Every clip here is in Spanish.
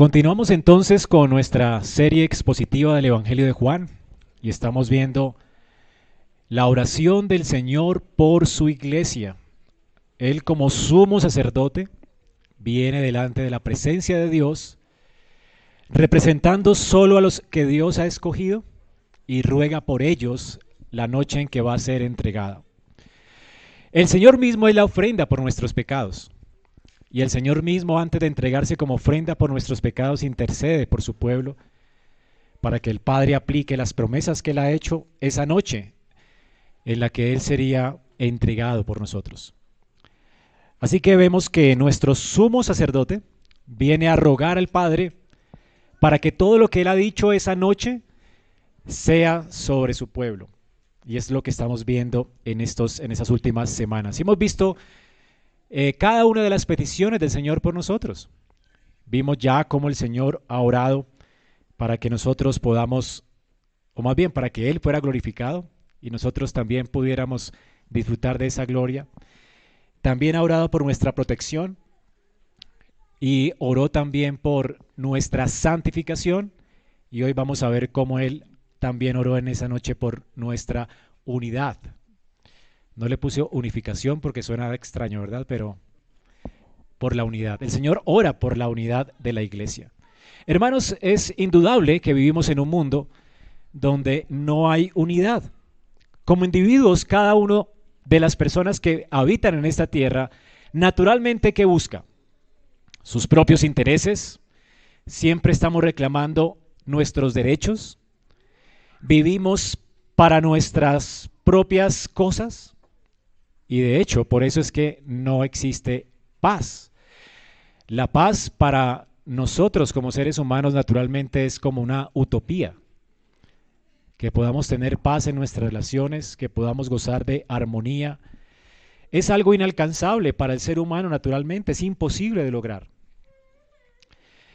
Continuamos entonces con nuestra serie expositiva del Evangelio de Juan y estamos viendo la oración del Señor por su iglesia. Él como sumo sacerdote viene delante de la presencia de Dios, representando solo a los que Dios ha escogido y ruega por ellos la noche en que va a ser entregada. El Señor mismo es la ofrenda por nuestros pecados. Y el Señor mismo, antes de entregarse como ofrenda por nuestros pecados, intercede por su pueblo para que el Padre aplique las promesas que Él ha hecho esa noche en la que Él sería entregado por nosotros. Así que vemos que nuestro sumo sacerdote viene a rogar al Padre para que todo lo que Él ha dicho esa noche sea sobre su pueblo. Y es lo que estamos viendo en, estos, en esas últimas semanas. hemos visto eh, cada una de las peticiones del Señor por nosotros. Vimos ya cómo el Señor ha orado para que nosotros podamos, o más bien para que Él fuera glorificado y nosotros también pudiéramos disfrutar de esa gloria. También ha orado por nuestra protección y oró también por nuestra santificación y hoy vamos a ver cómo Él también oró en esa noche por nuestra unidad. No le puse unificación porque suena extraño, ¿verdad? Pero por la unidad. El Señor ora por la unidad de la iglesia. Hermanos, es indudable que vivimos en un mundo donde no hay unidad. Como individuos, cada uno de las personas que habitan en esta tierra, naturalmente, ¿qué busca? Sus propios intereses. Siempre estamos reclamando nuestros derechos. Vivimos para nuestras propias cosas. Y de hecho, por eso es que no existe paz. La paz para nosotros como seres humanos naturalmente es como una utopía. Que podamos tener paz en nuestras relaciones, que podamos gozar de armonía. Es algo inalcanzable para el ser humano naturalmente, es imposible de lograr.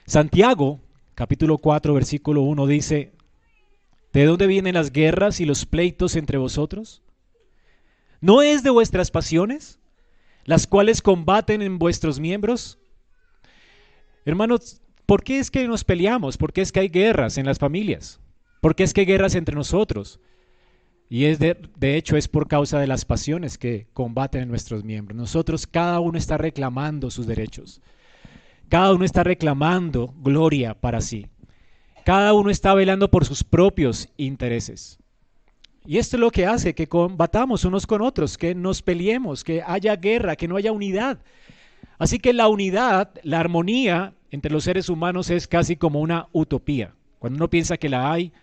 Santiago, capítulo 4, versículo 1 dice, ¿de dónde vienen las guerras y los pleitos entre vosotros? ¿No es de vuestras pasiones, las cuales combaten en vuestros miembros? Hermanos, ¿por qué es que nos peleamos? ¿Por qué es que hay guerras en las familias? ¿Por qué es que hay guerras entre nosotros? Y es de, de, hecho es por causa de las pasiones que combaten en nuestros miembros. Nosotros, cada uno está reclamando sus derechos. Cada uno está reclamando gloria para sí. Cada uno está velando por sus propios intereses. Y esto es lo que hace que combatamos unos con otros, que nos peleemos, que haya guerra, que no haya unidad. Así que la unidad, la armonía entre los seres humanos es casi como una utopía. Cuando uno piensa que la hay,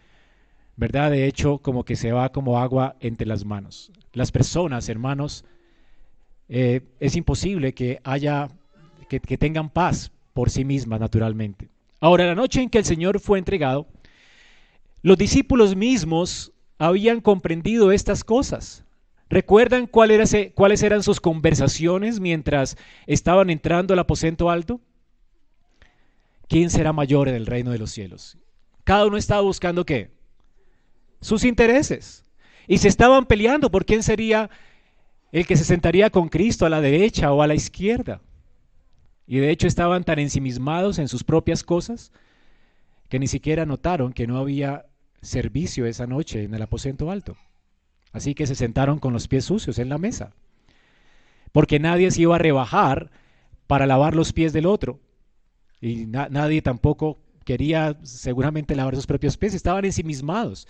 ¿verdad? De hecho, como que se va como agua entre las manos. Las personas, hermanos, eh, es imposible que haya, que, que tengan paz por sí mismas, naturalmente. Ahora, la noche en que el Señor fue entregado, los discípulos mismos habían comprendido estas cosas. ¿Recuerdan cuáles eran sus conversaciones mientras estaban entrando al aposento alto? ¿Quién será mayor en el reino de los cielos? Cada uno estaba buscando qué? Sus intereses. Y se estaban peleando por quién sería el que se sentaría con Cristo a la derecha o a la izquierda. Y de hecho estaban tan ensimismados en sus propias cosas que ni siquiera notaron que no había servicio esa noche en el aposento alto. Así que se sentaron con los pies sucios en la mesa. Porque nadie se iba a rebajar para lavar los pies del otro. Y nadie tampoco quería seguramente lavar sus propios pies. Estaban ensimismados.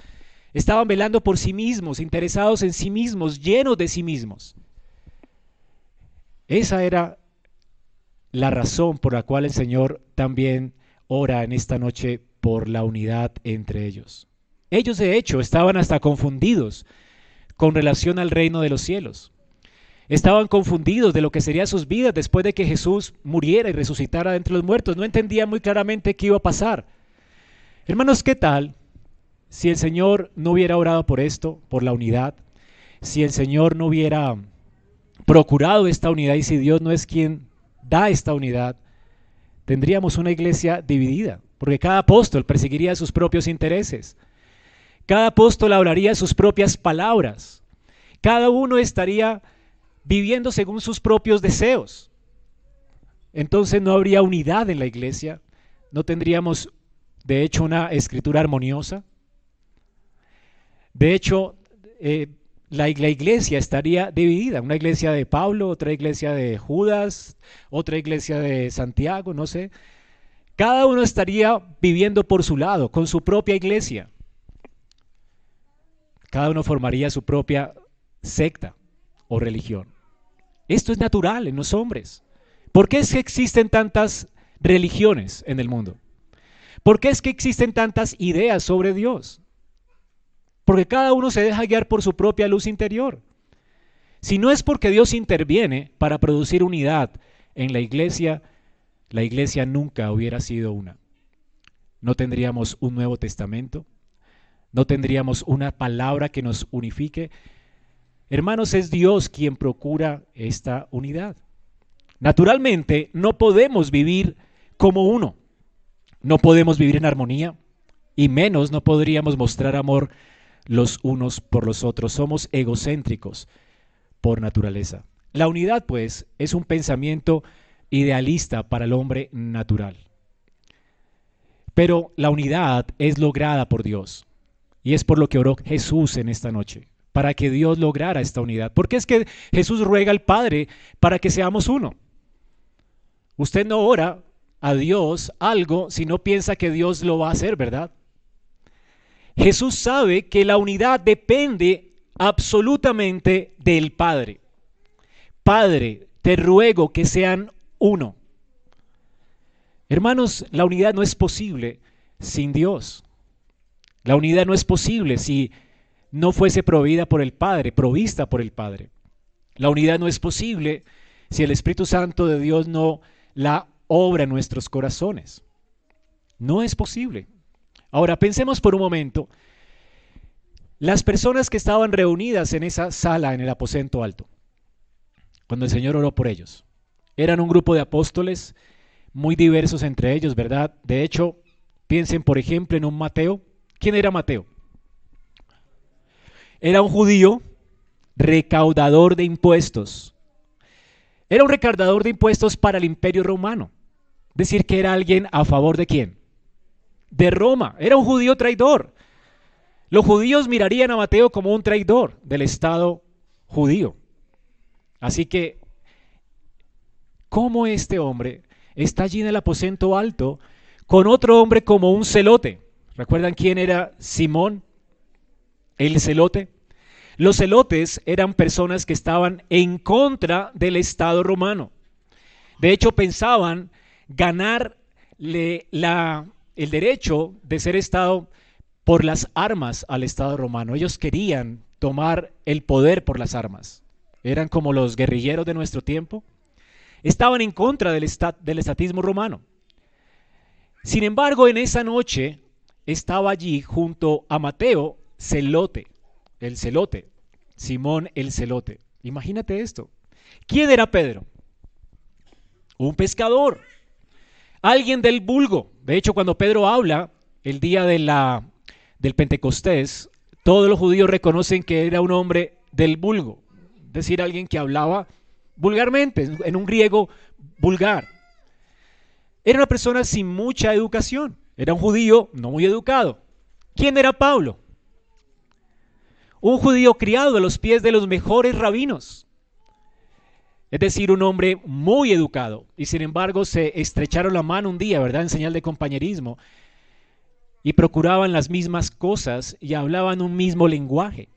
Estaban velando por sí mismos, interesados en sí mismos, llenos de sí mismos. Esa era la razón por la cual el Señor también ora en esta noche por la unidad entre ellos. Ellos de hecho estaban hasta confundidos con relación al reino de los cielos. Estaban confundidos de lo que serían sus vidas después de que Jesús muriera y resucitara entre los muertos. No entendían muy claramente qué iba a pasar. Hermanos, ¿qué tal si el Señor no hubiera orado por esto, por la unidad? Si el Señor no hubiera procurado esta unidad y si Dios no es quien da esta unidad, tendríamos una iglesia dividida, porque cada apóstol perseguiría sus propios intereses. Cada apóstol hablaría sus propias palabras. Cada uno estaría viviendo según sus propios deseos. Entonces no habría unidad en la iglesia, no tendríamos, de hecho, una escritura armoniosa. De hecho, eh, la, la, iglesia estaría dividida. Una iglesia de Pablo, otra iglesia de Judas, otra iglesia de Santiago, no sé. Cada uno estaría viviendo por su lado, con su propia iglesia. Cada uno formaría su propia secta o religión. Esto es natural en los hombres. ¿Por qué es que existen tantas religiones en el mundo? ¿Por qué es que existen tantas ideas sobre Dios? Porque cada uno se deja guiar por su propia luz interior. Si no es porque Dios interviene para producir unidad en la iglesia, la iglesia nunca hubiera sido una. No tendríamos un Nuevo Testamento, no tendríamos una palabra que nos unifique. Hermanos, es Dios quien procura esta unidad. Naturalmente, no podemos vivir como uno. No podemos vivir en armonía y menos no podríamos mostrar amor los unos por los otros. Somos egocéntricos por naturaleza. La unidad, pues, es un pensamiento idealista para el hombre natural. Pero la unidad es lograda por Dios. Y es por lo que oró Jesús en esta noche, para que Dios lograra esta unidad. Porque es que Jesús ruega al Padre para que seamos uno. Usted no ora a Dios algo si no piensa que Dios lo va a hacer, ¿verdad? Jesús sabe que la unidad depende absolutamente del Padre. Padre, te ruego que sean uno. Hermanos, la unidad no es posible sin Dios. La unidad no es posible si no fuese proveída por el Padre, provista por el Padre. La unidad no es posible si el Espíritu Santo de Dios no la obra en nuestros corazones. No es posible. Ahora pensemos por un momento, las personas que estaban reunidas en esa sala en el aposento alto, cuando el Señor oró por ellos, eran un grupo de apóstoles muy diversos entre ellos, ¿verdad? De hecho, piensen por ejemplo en un Mateo. ¿Quién era Mateo? Era un judío recaudador de impuestos. Era un recaudador de impuestos para el imperio romano. Decir que era alguien a favor de quién? De Roma. Era un judío traidor. Los judíos mirarían a Mateo como un traidor del Estado judío. Así que cómo este hombre está allí en el aposento alto con otro hombre como un celote. ¿Recuerdan quién era Simón, el celote? Los celotes eran personas que estaban en contra del Estado romano. De hecho, pensaban ganarle la, el derecho de ser Estado por las armas al Estado romano. Ellos querían tomar el poder por las armas. Eran como los guerrilleros de nuestro tiempo estaban en contra del estatismo romano. Sin embargo, en esa noche estaba allí junto a Mateo Celote, el celote, Simón el celote. Imagínate esto. ¿Quién era Pedro? Un pescador, alguien del vulgo. De hecho, cuando Pedro habla el día de la, del Pentecostés, todos los judíos reconocen que era un hombre del vulgo, es decir, alguien que hablaba vulgarmente, en un griego vulgar. Era una persona sin mucha educación, era un judío no muy educado. ¿Quién era Pablo? Un judío criado a los pies de los mejores rabinos. Es decir, un hombre muy educado. Y sin embargo se estrecharon la mano un día, ¿verdad? En señal de compañerismo. Y procuraban las mismas cosas y hablaban un mismo lenguaje.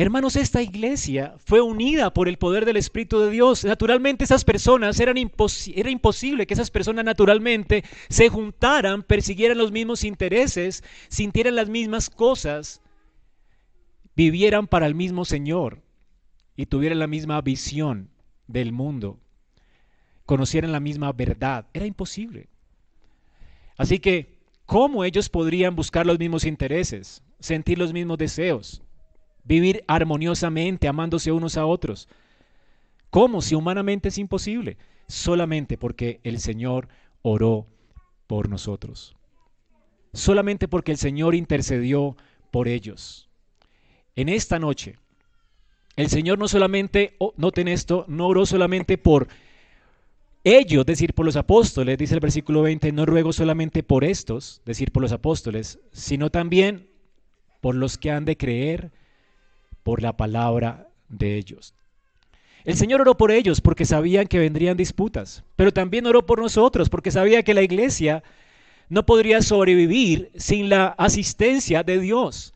Hermanos, esta iglesia fue unida por el poder del Espíritu de Dios. Naturalmente esas personas, eran era imposible que esas personas naturalmente se juntaran, persiguieran los mismos intereses, sintieran las mismas cosas, vivieran para el mismo Señor y tuvieran la misma visión del mundo, conocieran la misma verdad. Era imposible. Así que, ¿cómo ellos podrían buscar los mismos intereses, sentir los mismos deseos? Vivir armoniosamente, amándose unos a otros. ¿Cómo? Si humanamente es imposible. Solamente porque el Señor oró por nosotros. Solamente porque el Señor intercedió por ellos. En esta noche, el Señor no solamente, oh, noten esto, no oró solamente por, ellos, decir por los apóstoles, dice el versículo 20, no ruego solamente por estos, decir por los apóstoles, sino también por los que han de creer por la palabra de ellos. El Señor oró por ellos porque sabían que vendrían disputas, pero también oró por nosotros porque sabía que la iglesia no podría sobrevivir sin la asistencia de Dios.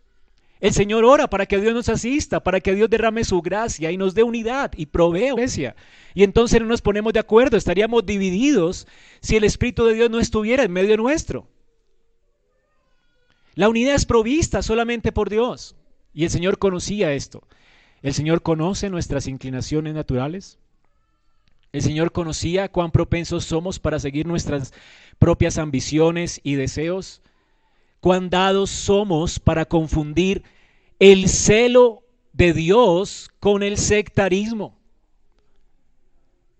El Señor ora para que Dios nos asista, para que Dios derrame su gracia y nos dé unidad y provee iglesia. Y entonces no nos ponemos de acuerdo, estaríamos divididos si el Espíritu de Dios no estuviera en medio nuestro. La unidad es provista solamente por Dios. Y el Señor conocía esto. El Señor conoce nuestras inclinaciones naturales. El Señor conocía cuán propensos somos para seguir nuestras propias ambiciones y deseos. Cuán dados somos para confundir el celo de Dios con el sectarismo.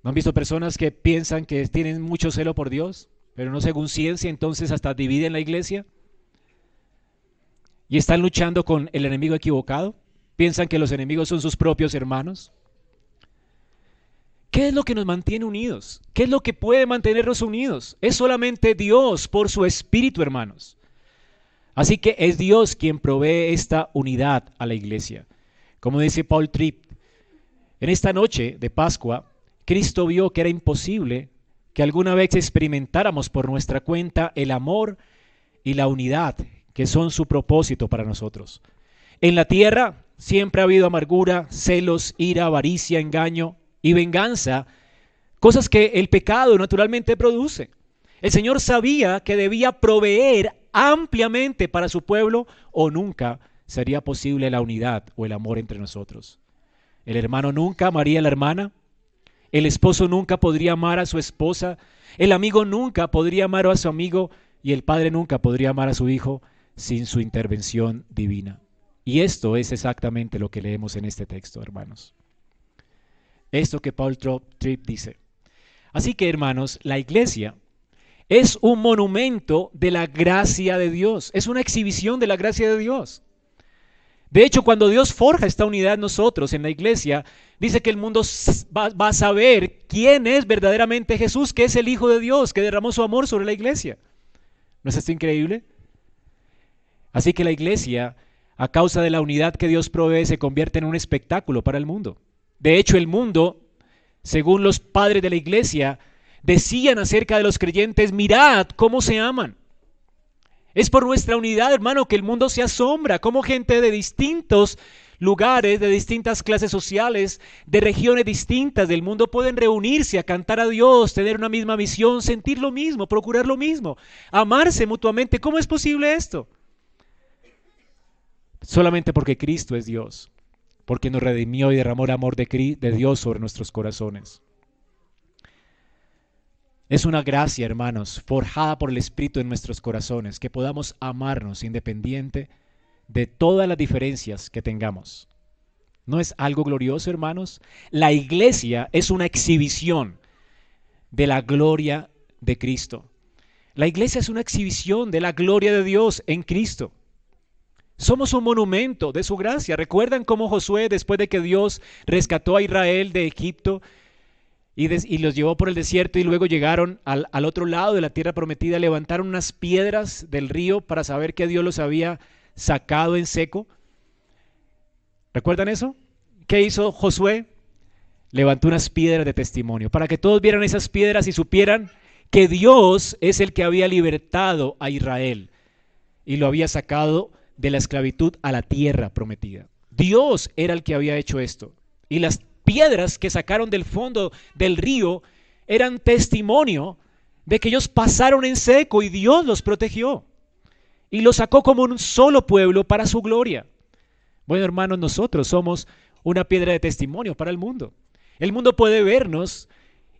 ¿No han visto personas que piensan que tienen mucho celo por Dios, pero no según ciencia, entonces hasta dividen la iglesia? ¿Y están luchando con el enemigo equivocado? ¿Piensan que los enemigos son sus propios hermanos? ¿Qué es lo que nos mantiene unidos? ¿Qué es lo que puede mantenernos unidos? Es solamente Dios por su Espíritu, hermanos. Así que es Dios quien provee esta unidad a la iglesia. Como dice Paul Tripp, en esta noche de Pascua, Cristo vio que era imposible que alguna vez experimentáramos por nuestra cuenta el amor y la unidad que son su propósito para nosotros. En la tierra siempre ha habido amargura, celos, ira, avaricia, engaño y venganza, cosas que el pecado naturalmente produce. El Señor sabía que debía proveer ampliamente para su pueblo o nunca sería posible la unidad o el amor entre nosotros. El hermano nunca amaría a la hermana, el esposo nunca podría amar a su esposa, el amigo nunca podría amar a su amigo y el padre nunca podría amar a su hijo sin su intervención divina. Y esto es exactamente lo que leemos en este texto, hermanos. Esto que Paul Tripp dice. Así que, hermanos, la iglesia es un monumento de la gracia de Dios, es una exhibición de la gracia de Dios. De hecho, cuando Dios forja esta unidad nosotros, en la iglesia, dice que el mundo va, va, a saber quién es verdaderamente Jesús, que es el Hijo de Dios, que derramó su amor sobre la iglesia. ¿No es esto increíble? Así que la iglesia a causa de la unidad que Dios provee, se convierte en un espectáculo para el mundo. De hecho, el mundo, según los padres de la iglesia, decían acerca de los creyentes, mirad cómo se aman. Es por nuestra unidad, hermano, que el mundo se asombra, como gente de distintos lugares, de distintas clases sociales, de regiones distintas del mundo pueden reunirse a cantar a Dios, tener una misma misión, sentir lo mismo, procurar lo mismo, amarse mutuamente. ¿Cómo es posible esto? Solamente porque Cristo es Dios, porque nos redimió y derramó el amor de, de Dios sobre nuestros corazones. Es una gracia, hermanos, forjada por el Espíritu en nuestros corazones, que podamos amarnos independiente de todas las diferencias que tengamos. ¿No es algo glorioso, hermanos? La iglesia es una exhibición de la gloria de Cristo. La iglesia es una exhibición de la gloria de Dios en Cristo. Somos un monumento de su gracia. ¿Recuerdan cómo Josué, después de que Dios rescató a Israel de Egipto y, los llevó por el desierto y luego llegaron al, al otro lado de la tierra prometida, levantaron unas piedras del río para saber que Dios los había sacado en seco? ¿Recuerdan eso? ¿Qué hizo Josué? Levantó unas piedras de testimonio para que todos vieran esas piedras y supieran que Dios es el que había libertado a Israel y lo había sacado de la esclavitud a la tierra prometida. Dios era el que había hecho esto. Y las piedras que sacaron del fondo del río eran testimonio de que ellos pasaron en seco y Dios los protegió. Y los sacó como un solo pueblo para su gloria. Bueno, hermanos, nosotros somos una piedra de testimonio para el mundo. El mundo puede vernos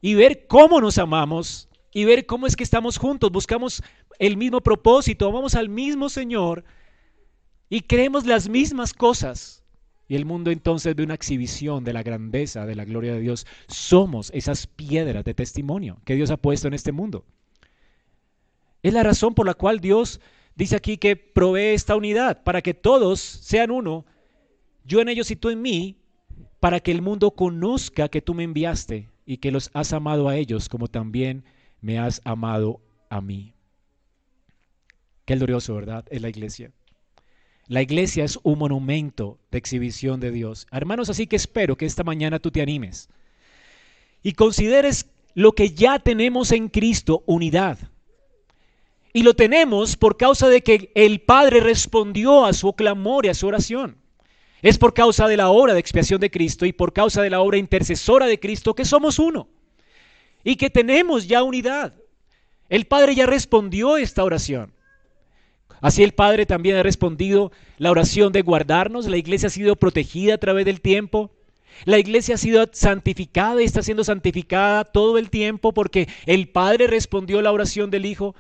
y ver cómo nos amamos y ver cómo es que estamos juntos, buscamos el mismo propósito, vamos al mismo Señor y creemos las mismas cosas. Y el mundo entonces ve una exhibición de la grandeza, de la gloria de Dios. Somos esas piedras de testimonio que Dios ha puesto en este mundo. Es la razón por la cual Dios dice aquí que provee esta unidad, para que todos sean uno, yo en ellos y tú en mí, para que el mundo conozca que tú me enviaste y que los has amado a ellos como también me has amado a mí. Qué glorioso, ¿verdad? Es la iglesia. La iglesia es un monumento de exhibición de Dios. Hermanos, así que espero que esta mañana tú te animes y consideres lo que ya tenemos en Cristo, unidad. Y lo tenemos por causa de que el Padre respondió a su clamor y a su oración. Es por causa de la obra de expiación de Cristo y por causa de la obra intercesora de Cristo que somos uno y que tenemos ya unidad. El Padre ya respondió esta oración. Así el Padre también ha respondido la oración de guardarnos. La iglesia ha sido protegida a través del tiempo. La iglesia ha sido santificada y está siendo santificada todo el tiempo porque el Padre respondió la oración del Hijo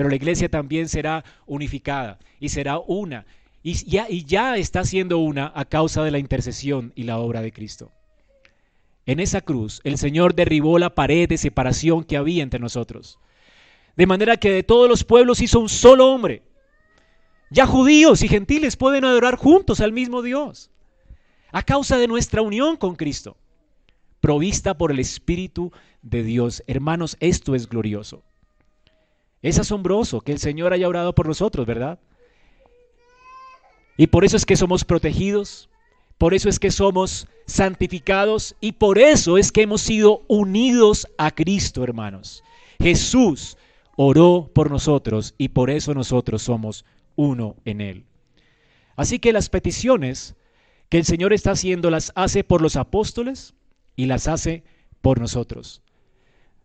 pero la iglesia también será unificada y será una. Y ya, y ya está siendo una a causa de la intercesión y la obra de Cristo. En esa cruz el Señor derribó la pared de separación que había entre nosotros. De manera que de todos los pueblos hizo un solo hombre. Ya judíos y gentiles pueden adorar juntos al mismo Dios. A causa de nuestra unión con Cristo. Provista por el Espíritu de Dios. Hermanos, esto es glorioso. Es asombroso que el Señor haya orado por nosotros, ¿verdad? Y por eso es que somos protegidos, por eso es que somos santificados y por eso es que hemos sido unidos a Cristo, hermanos. Jesús oró por nosotros y por eso nosotros somos uno en Él. Así que las peticiones que el Señor está haciendo las hace por los apóstoles y las hace por nosotros.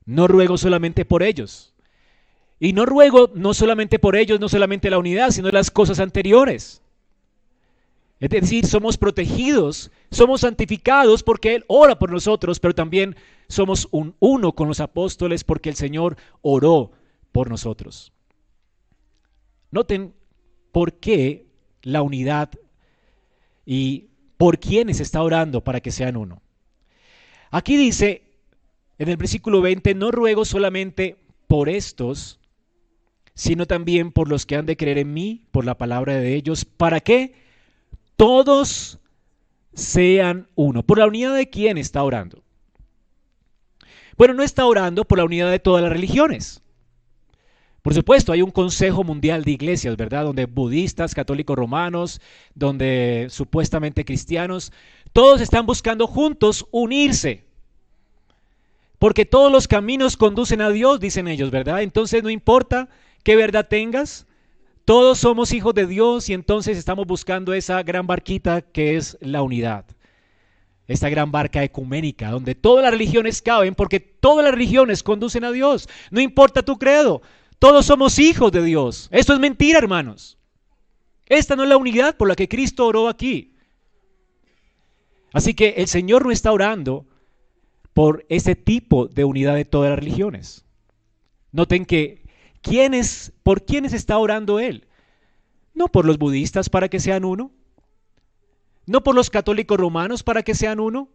No ruego solamente por ellos, y no ruego no solamente por ellos, no solamente la unidad, sino las cosas anteriores. Es decir, somos protegidos, somos santificados porque Él ora por nosotros, pero también somos un uno con los apóstoles porque el Señor oró por nosotros. Noten por qué la unidad y por quiénes está orando para que sean uno. Aquí dice en el versículo 20, no ruego solamente por estos, sino también por los que han de creer en mí, por la palabra de ellos, para que todos sean uno. ¿Por la unidad de quién está orando? Bueno, no está orando por la unidad de todas las religiones. Por supuesto, hay un Consejo Mundial de Iglesias, ¿verdad? Donde budistas, católicos romanos, donde supuestamente cristianos, todos están buscando juntos unirse. Porque todos los caminos conducen a Dios, dicen ellos, ¿verdad? Entonces no importa qué verdad tengas. Todos somos hijos de Dios y entonces estamos buscando esa gran barquita que es la unidad. Esta gran barca ecuménica donde todas las religiones caben porque todas las religiones conducen a Dios. No importa tu credo, todos somos hijos de Dios. Esto es mentira, hermanos. Esta no es la unidad por la que Cristo oró aquí. Así que el Señor no está orando por ese tipo de unidad de todas las religiones. Noten que ¿Por quiénes está orando él? No por los budistas para que sean uno. No por los católicos romanos para que sean uno.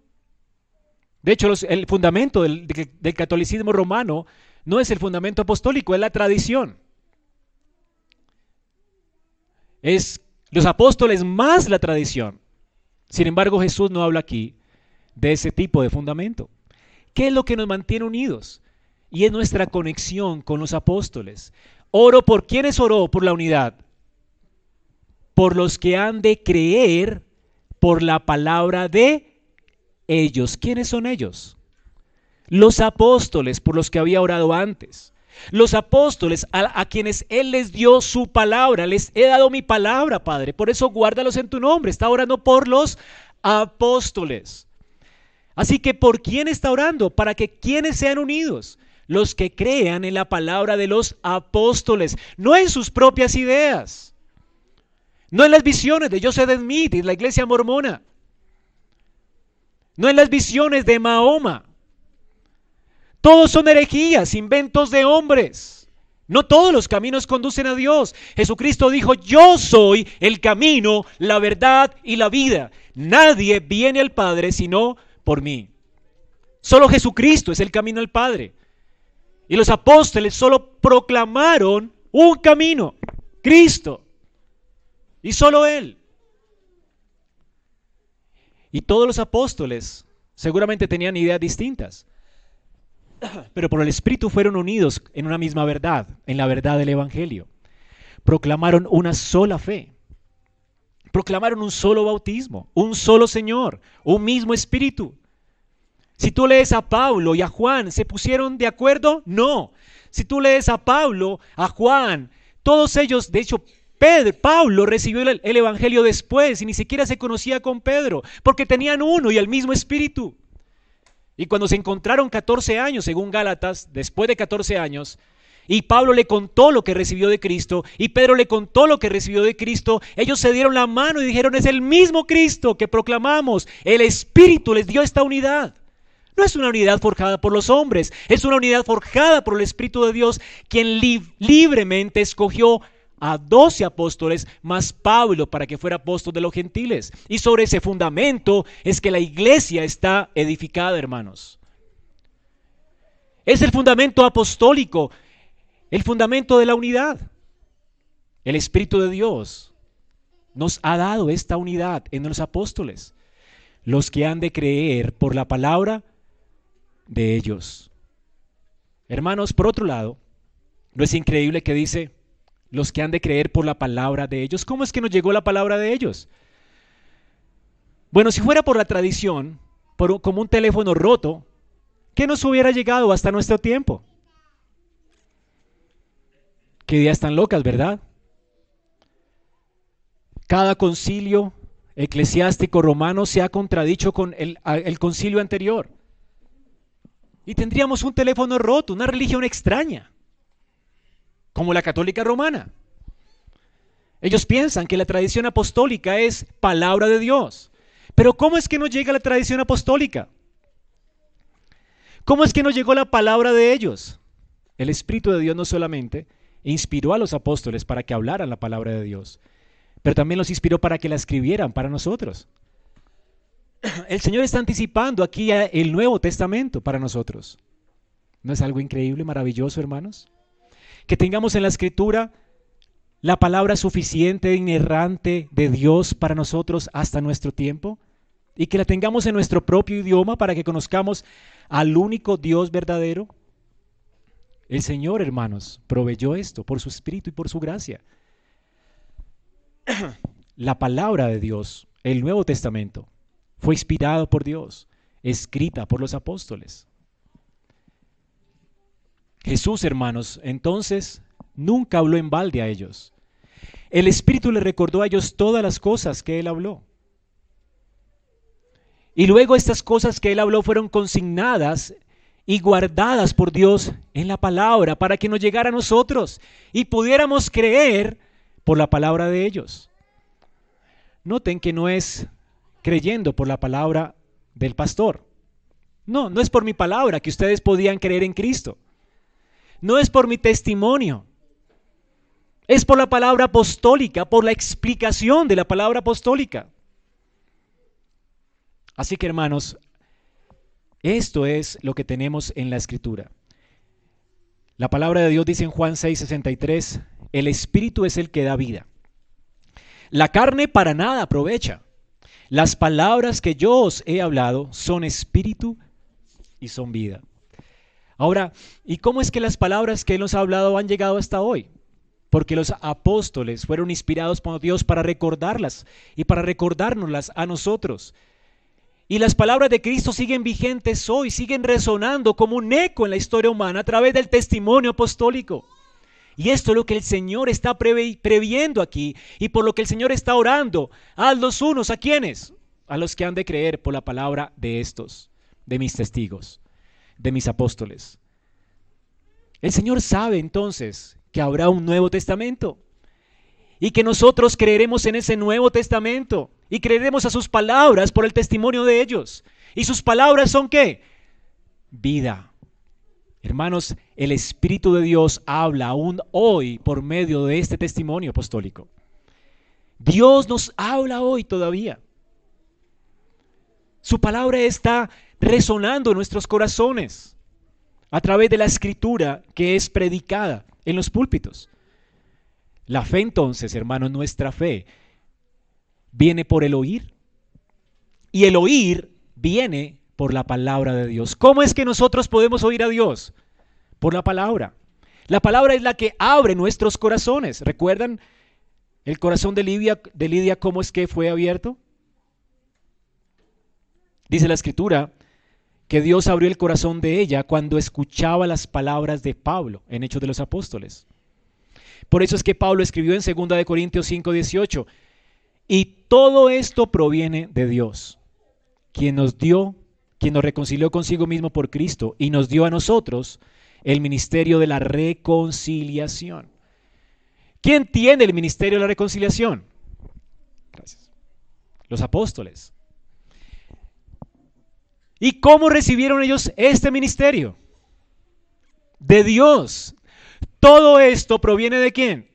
De hecho, el fundamento del, del catolicismo romano no es el fundamento apostólico, es la tradición. Es los apóstoles más la tradición. Sin embargo, Jesús no habla aquí de ese tipo de fundamento. ¿Qué es lo que nos mantiene unidos? y es nuestra conexión con los apóstoles. Oro por quienes oró por la unidad, por los que han de creer por la palabra de ellos. ¿Quiénes son ellos? Los apóstoles por los que había orado antes. Los apóstoles a, quienes Él les dio su palabra. Les he dado mi palabra, Padre. Por eso guárdalos en tu nombre. Está orando por los apóstoles. Así que ¿por quién está orando? Para que quienes sean unidos los que crean en la palabra de los apóstoles, no en sus propias ideas, no en las visiones de Joseph Smith y la iglesia mormona, no en las visiones de Mahoma. Todos son herejías, inventos de hombres. No todos los caminos conducen a Dios. Jesucristo dijo, yo soy el camino, la verdad y la vida. Nadie viene al Padre sino por mí. Solo Jesucristo es el camino al Padre. Y los apóstoles solo proclamaron un camino, Cristo. Y solo Él. Y todos los apóstoles seguramente tenían ideas distintas. pero por el Espíritu fueron unidos en una misma verdad, en la verdad del Evangelio. Proclamaron una sola fe. Proclamaron un solo bautismo, un solo Señor, un mismo Espíritu. Si tú lees a Pablo y a Juan, ¿se pusieron de acuerdo? No. Si tú lees a Pablo, a Juan, todos ellos, de hecho, Pedro, Pablo recibió el, el, Evangelio después y ni siquiera se conocía con Pedro, porque tenían uno y el mismo espíritu. Y cuando se encontraron 14 años, según Gálatas, después de 14 años, y Pablo le contó lo que recibió de Cristo, y Pedro le contó lo que recibió de Cristo, ellos se dieron la mano y dijeron, es el mismo Cristo que proclamamos, el Espíritu les dio esta unidad. No es una unidad forjada por los hombres, es una unidad forjada por el Espíritu de Dios, quien li libremente escogió a doce apóstoles más Pablo para que fuera apóstol de los gentiles. Y sobre ese fundamento es que la iglesia está edificada, hermanos. Es el fundamento apostólico, el fundamento de la unidad. El Espíritu de Dios nos ha dado esta unidad en los apóstoles, los que han de creer por la palabra de ellos. Hermanos, por otro lado, ¿no es increíble que dice los que han de creer por la palabra de ellos? ¿Cómo es que nos llegó la palabra de ellos? Bueno, si fuera por la tradición, por, como un teléfono roto, ¿qué nos hubiera llegado hasta nuestro tiempo? Qué días tan locas, ¿verdad? Cada concilio eclesiástico romano se ha contradicho con el, el concilio anterior. Y tendríamos un teléfono roto, una religión extraña, como la católica romana. Ellos piensan que la tradición apostólica es palabra de Dios. Pero ¿cómo es que nos llega la tradición apostólica? ¿Cómo es que nos llegó la palabra de ellos? El Espíritu de Dios no solamente inspiró a los apóstoles para que hablaran la palabra de Dios, pero también los inspiró para que la escribieran para nosotros el Señor está anticipando aquí el Nuevo Testamento para nosotros. ¿No es algo increíble, maravilloso, hermanos? Que tengamos en la Escritura la palabra suficiente, inerrante de Dios para nosotros hasta nuestro tiempo y que la tengamos en nuestro propio idioma para que conozcamos al único Dios verdadero. El Señor, hermanos, proveyó esto por su Espíritu y por su gracia. La palabra de Dios, el Nuevo Testamento, fue inspirado por Dios, escrita por los apóstoles. Jesús, hermanos, entonces nunca habló en balde a ellos. El Espíritu le recordó a ellos todas las cosas que Él habló. Y luego estas cosas que Él habló fueron consignadas y guardadas por Dios en la palabra para que nos llegara a nosotros y pudiéramos creer por la palabra de ellos. Noten que no es creyendo por la palabra del pastor. No, no es por mi palabra que ustedes podían creer en Cristo. No es por mi testimonio. Es por la palabra apostólica, por la explicación de la palabra apostólica. Así que hermanos, esto es lo que tenemos en la escritura. La palabra de Dios dice en Juan 6:63, el Espíritu es el que da vida. La carne para nada aprovecha. Las palabras que yo os he hablado son espíritu y son vida. Ahora, ¿y cómo es que las palabras que Él nos ha hablado han llegado hasta hoy? Porque los apóstoles fueron inspirados por Dios para recordarlas y para recordárnoslas a nosotros. Y las palabras de Cristo siguen vigentes hoy, siguen resonando como un eco en la historia humana a través del testimonio apostólico. Y esto es lo que el Señor está previendo aquí y por lo que el Señor está orando. A los unos, ¿a quiénes? A los que han de creer por la palabra de estos, de mis testigos, de mis apóstoles. El Señor sabe entonces que habrá un Nuevo Testamento y que nosotros creeremos en ese Nuevo Testamento y creeremos a sus palabras por el testimonio de ellos. ¿Y sus palabras son qué? Vida Hermanos, el Espíritu de Dios habla aún hoy por medio de este testimonio apostólico. Dios nos habla hoy todavía. Su palabra está resonando en nuestros corazones a través de la escritura que es predicada en los púlpitos. La fe entonces, hermanos, nuestra fe viene por el oír. Y el oír viene por la palabra de Dios. ¿Cómo es que nosotros podemos oír a Dios? Por la palabra. La palabra es la que abre nuestros corazones. ¿Recuerdan el corazón de Lidia, de Lidia cómo es que fue abierto? Dice la escritura que Dios abrió el corazón de ella cuando escuchaba las palabras de Pablo en Hechos de los Apóstoles. Por eso es que Pablo escribió en 2 de Corintios 5, 18, y todo esto proviene de Dios, quien nos dio, quien nos reconcilió consigo mismo por Cristo y nos dio a nosotros el ministerio de la reconciliación. ¿Quién tiene el ministerio de la reconciliación? Gracias. Los apóstoles. ¿Y cómo recibieron ellos este ministerio? De Dios. Todo esto proviene de quién?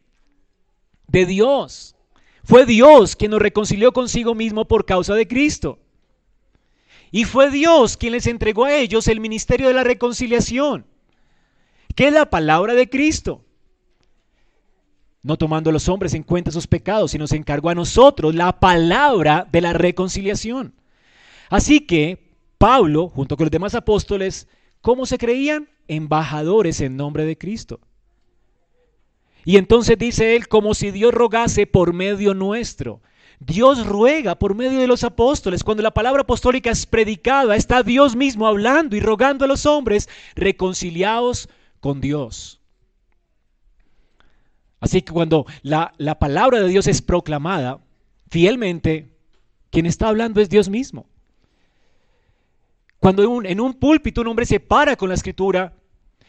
De Dios. Fue Dios quien nos reconcilió consigo mismo por causa de Cristo. Y fue Dios quien les entregó a ellos el ministerio de la reconciliación, que es la palabra de Cristo. No tomando a los hombres en cuenta sus pecados, sino se encargó a nosotros la palabra de la reconciliación. Así que Pablo, junto con los demás apóstoles, ¿cómo se creían? Embajadores en nombre de Cristo. Y entonces dice él, como si Dios rogase por medio nuestro. Dios ruega por medio de los apóstoles. Cuando la palabra apostólica es predicada, está Dios mismo hablando y rogando a los hombres reconciliados con Dios. Así que cuando la, la palabra de Dios es proclamada fielmente, quien está hablando es Dios mismo. Cuando en un, púlpito un hombre se para con la escritura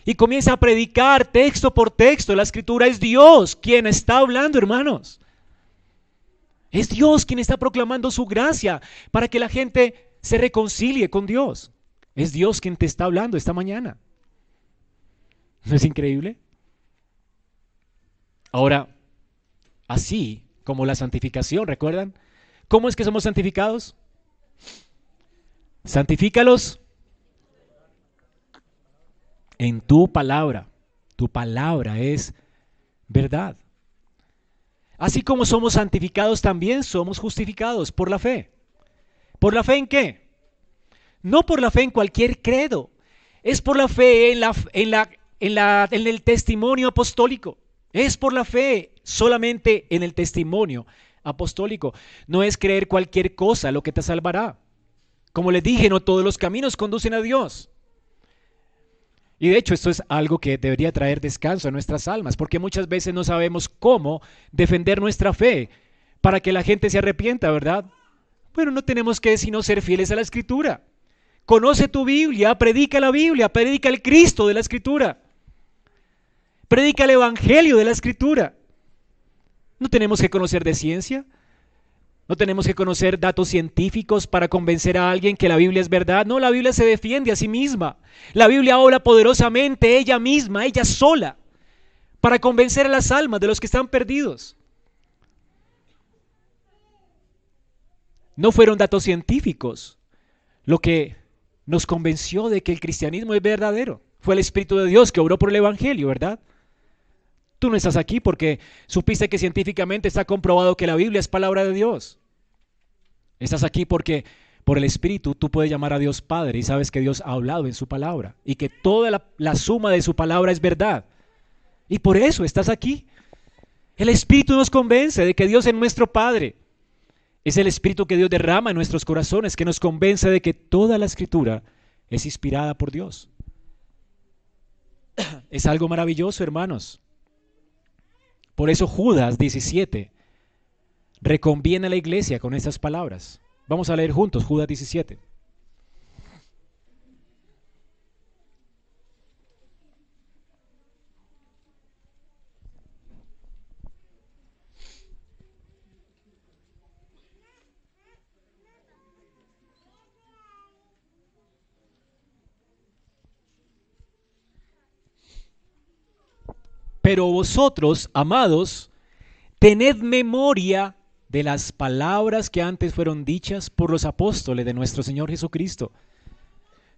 y comienza a predicar texto por texto, la escritura es Dios quien está hablando, hermanos. Es Dios quien está proclamando su gracia para que la gente se reconcilie con Dios. Es Dios quien te está hablando esta mañana. ¿No es increíble? Ahora, así como la santificación, ¿recuerdan? ¿Cómo es que somos santificados? Santifícalos en tu palabra. Tu palabra es verdad. Así como somos santificados, también somos justificados por la fe. ¿Por la fe en qué? No por la fe en cualquier credo. Es por la fe en, la, en, la, en, la, en el testimonio apostólico. Es por la fe solamente en el testimonio apostólico. No es creer cualquier cosa lo que te salvará. Como les dije, no todos los caminos conducen a Dios. Y de hecho esto es algo que debería traer descanso a nuestras almas, porque muchas veces no sabemos cómo defender nuestra fe para que la gente se arrepienta, ¿verdad? Bueno, no tenemos que sino ser fieles a la escritura. Conoce tu Biblia, predica la Biblia, predica el Cristo de la escritura. Predica el Evangelio de la escritura. No tenemos que conocer de ciencia, no tenemos que conocer datos científicos para convencer a alguien que la Biblia es verdad. No, la Biblia se defiende a sí misma. La Biblia obra poderosamente ella misma, ella sola, para convencer a las almas de los que están perdidos. No fueron datos científicos lo que nos convenció de que el cristianismo es verdadero. Fue el Espíritu de Dios que obró por el Evangelio, ¿verdad? Tú no estás aquí porque supiste que científicamente está comprobado que la Biblia es palabra de Dios. Estás aquí porque por el Espíritu tú puedes llamar a Dios Padre y sabes que Dios ha hablado en su palabra y que toda la, suma de su palabra es verdad. Y por eso estás aquí. El Espíritu nos convence de que Dios es nuestro Padre. Es el Espíritu que Dios derrama en nuestros corazones que nos convence de que toda la escritura es inspirada por Dios. Es algo maravilloso, hermanos. Por eso Judas 17 reconviene a la iglesia con estas palabras. Vamos a leer juntos Judas 17. Pero vosotros, amados, tened memoria de las palabras que antes fueron dichas por los apóstoles de nuestro Señor Jesucristo.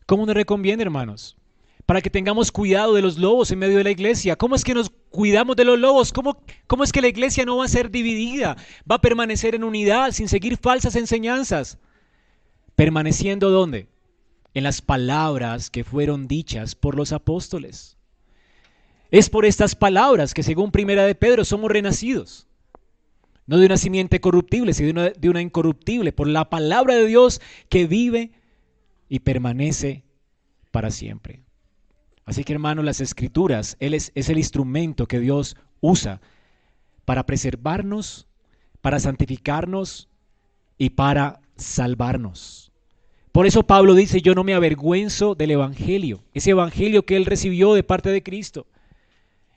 ¿Cómo nos reconviene, hermanos? Para que tengamos cuidado de los lobos en medio de la iglesia. ¿Cómo es que nos cuidamos de los lobos? ¿Cómo, ¿Cómo es que la iglesia no va a ser dividida? Va a permanecer en unidad sin seguir falsas enseñanzas. ¿Permaneciendo dónde? en las palabras que fueron dichas por los apóstoles. Es por estas palabras que según Primera de Pedro somos renacidos. No de una simiente corruptible, sino de una, incorruptible, por la palabra de Dios que vive y permanece para siempre. Así que hermano, las escrituras, Él es, es el instrumento que Dios usa para preservarnos, para santificarnos y para salvarnos. Por eso Pablo dice, yo no me avergüenzo del Evangelio, ese Evangelio que él recibió de parte de Cristo,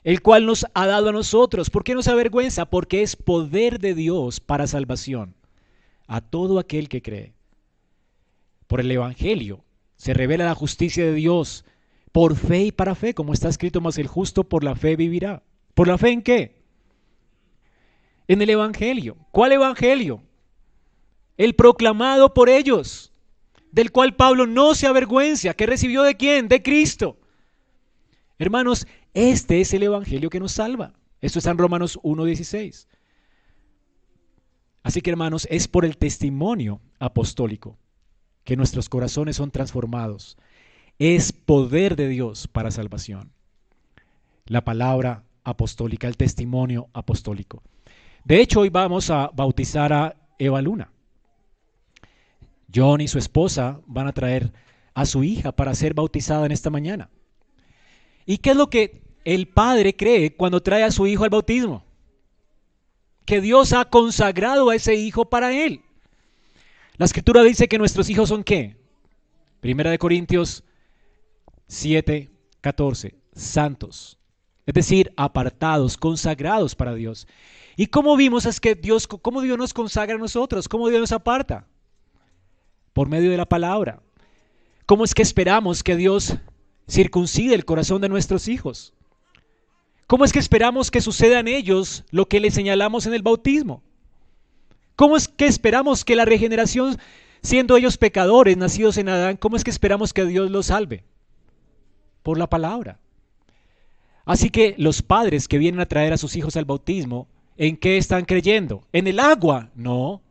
el cual nos ha dado a nosotros. ¿Por qué nos avergüenza? Porque es poder de Dios para salvación a todo aquel que cree. Por el Evangelio se revela la justicia de Dios por fe y para fe, como está escrito, más el justo por la fe vivirá. ¿Por la fe en qué? En el Evangelio. ¿Cuál Evangelio? El proclamado por ellos, del cual Pablo no se avergüenza, que recibió de quién? De Cristo. Hermanos, este es el Evangelio que nos salva. Esto está en Romanos 1.16. Así que hermanos, es por el testimonio apostólico que nuestros corazones son transformados. Es poder de Dios para salvación. La palabra apostólica, el testimonio apostólico. De hecho, hoy vamos a bautizar a Eva Luna. John y su esposa van a traer a su hija para ser bautizada en esta mañana. ¿Y qué es lo que el padre cree cuando trae a su hijo al bautismo? Que Dios ha consagrado a ese hijo para él. La escritura dice que nuestros hijos son qué? Primera de Corintios 7, 14, santos. Es decir, apartados, consagrados para Dios. ¿Y cómo vimos es que Dios, cómo Dios nos consagra a nosotros? ¿Cómo Dios nos aparta? Por medio de la palabra. ¿Cómo es que esperamos que Dios circuncide el corazón de nuestros hijos? ¿Cómo es que esperamos que suceda en ellos lo que le señalamos en el bautismo? ¿Cómo es que esperamos que la regeneración, siendo ellos pecadores, nacidos en Adán, cómo es que esperamos que Dios los salve? Por la palabra. Así que los padres que vienen a traer a sus hijos al bautismo, ¿en qué están creyendo? ¿En el agua? No.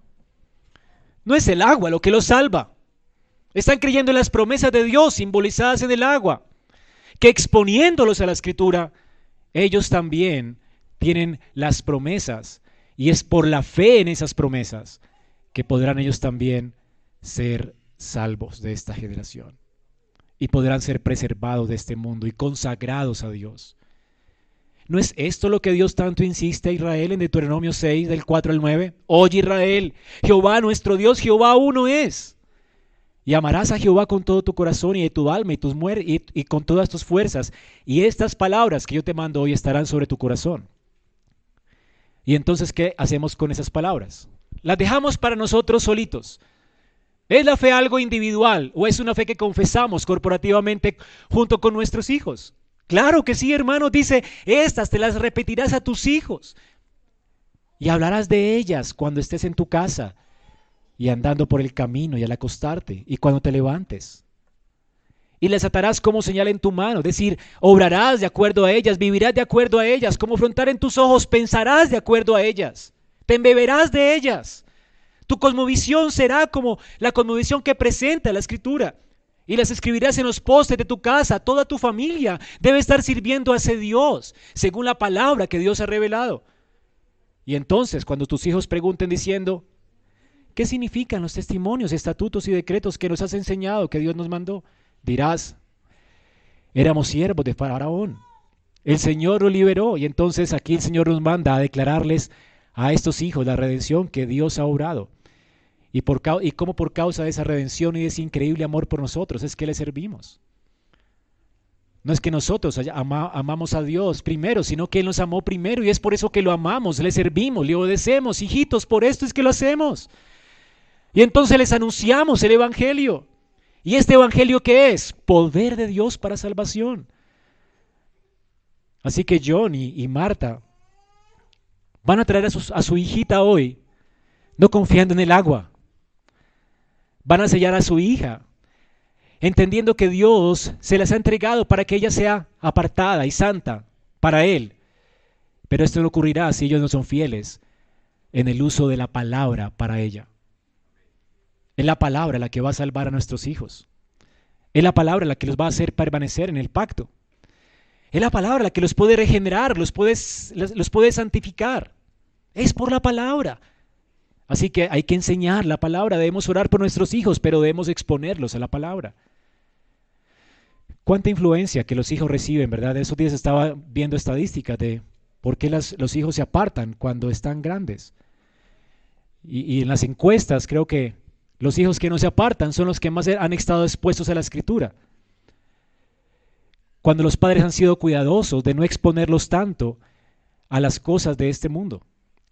No es el agua lo que los salva. Están creyendo en las promesas de Dios simbolizadas en el agua, que exponiéndolos a la escritura, ellos también tienen las promesas y es por la fe en esas promesas que podrán ellos también ser salvos de esta generación y podrán ser preservados de este mundo y consagrados a Dios. ¿No es esto lo que Dios tanto insiste a Israel en Deuteronomio 6, del 4 al 9? Oye Israel, Jehová nuestro Dios, Jehová uno es. Y amarás a Jehová con todo tu corazón y de tu alma y, tus y, y con todas tus fuerzas. Y estas palabras que yo te mando hoy estarán sobre tu corazón. Y entonces, ¿qué hacemos con esas palabras? Las dejamos para nosotros solitos. ¿Es la fe algo individual o es una fe que confesamos corporativamente junto con nuestros hijos? Claro que sí, hermano, dice, estas te las repetirás a tus hijos y hablarás de ellas cuando estés en tu casa y andando por el camino y al acostarte y cuando te levantes y les atarás como señal en tu mano, es decir, obrarás de acuerdo a ellas, vivirás de acuerdo a ellas, como frontar en tus ojos, pensarás de acuerdo a ellas, te embeberás de ellas. Tu cosmovisión será como la cosmovisión que presenta la escritura. Y las escribirás en los postes de tu casa. Toda tu familia debe estar sirviendo a ese Dios, según la palabra que Dios ha revelado. Y entonces, cuando tus hijos pregunten diciendo, ¿qué significan los testimonios, estatutos y decretos que nos has enseñado, que Dios nos mandó? Dirás, éramos siervos de Faraón. El Señor lo liberó y entonces aquí el Señor nos manda a declararles a estos hijos la redención que Dios ha obrado. Y, por, y cómo por causa de esa redención y de ese increíble amor por nosotros es que le servimos. No es que nosotros amamos a Dios primero, sino que Él nos amó primero y es por eso que lo amamos, le servimos, le obedecemos. Hijitos, por esto es que lo hacemos. Y entonces les anunciamos el Evangelio. ¿Y este Evangelio qué es? Poder de Dios para salvación. Así que John y, Marta van a traer a, a su hijita hoy, no confiando en el agua. Van a sellar a su hija, entendiendo que Dios se las ha entregado para que ella sea apartada y santa para Él. Pero esto no ocurrirá si ellos no son fieles en el uso de la palabra para ella. Es la palabra la que va a salvar a nuestros hijos. Es la palabra la que los va a hacer permanecer en el pacto. Es la palabra la que los puede regenerar, los puede, los puede santificar. Es por la palabra. Así que hay que enseñar la palabra. Debemos orar por nuestros hijos, pero debemos exponerlos a la palabra. ¿Cuánta influencia que los hijos reciben, verdad? Esos días estaba viendo estadísticas de por qué los hijos se apartan cuando están grandes. y en las encuestas creo que los hijos que no se apartan son los que más han estado expuestos a la escritura. Cuando los padres han sido cuidadosos de no exponerlos tanto a las cosas de este mundo,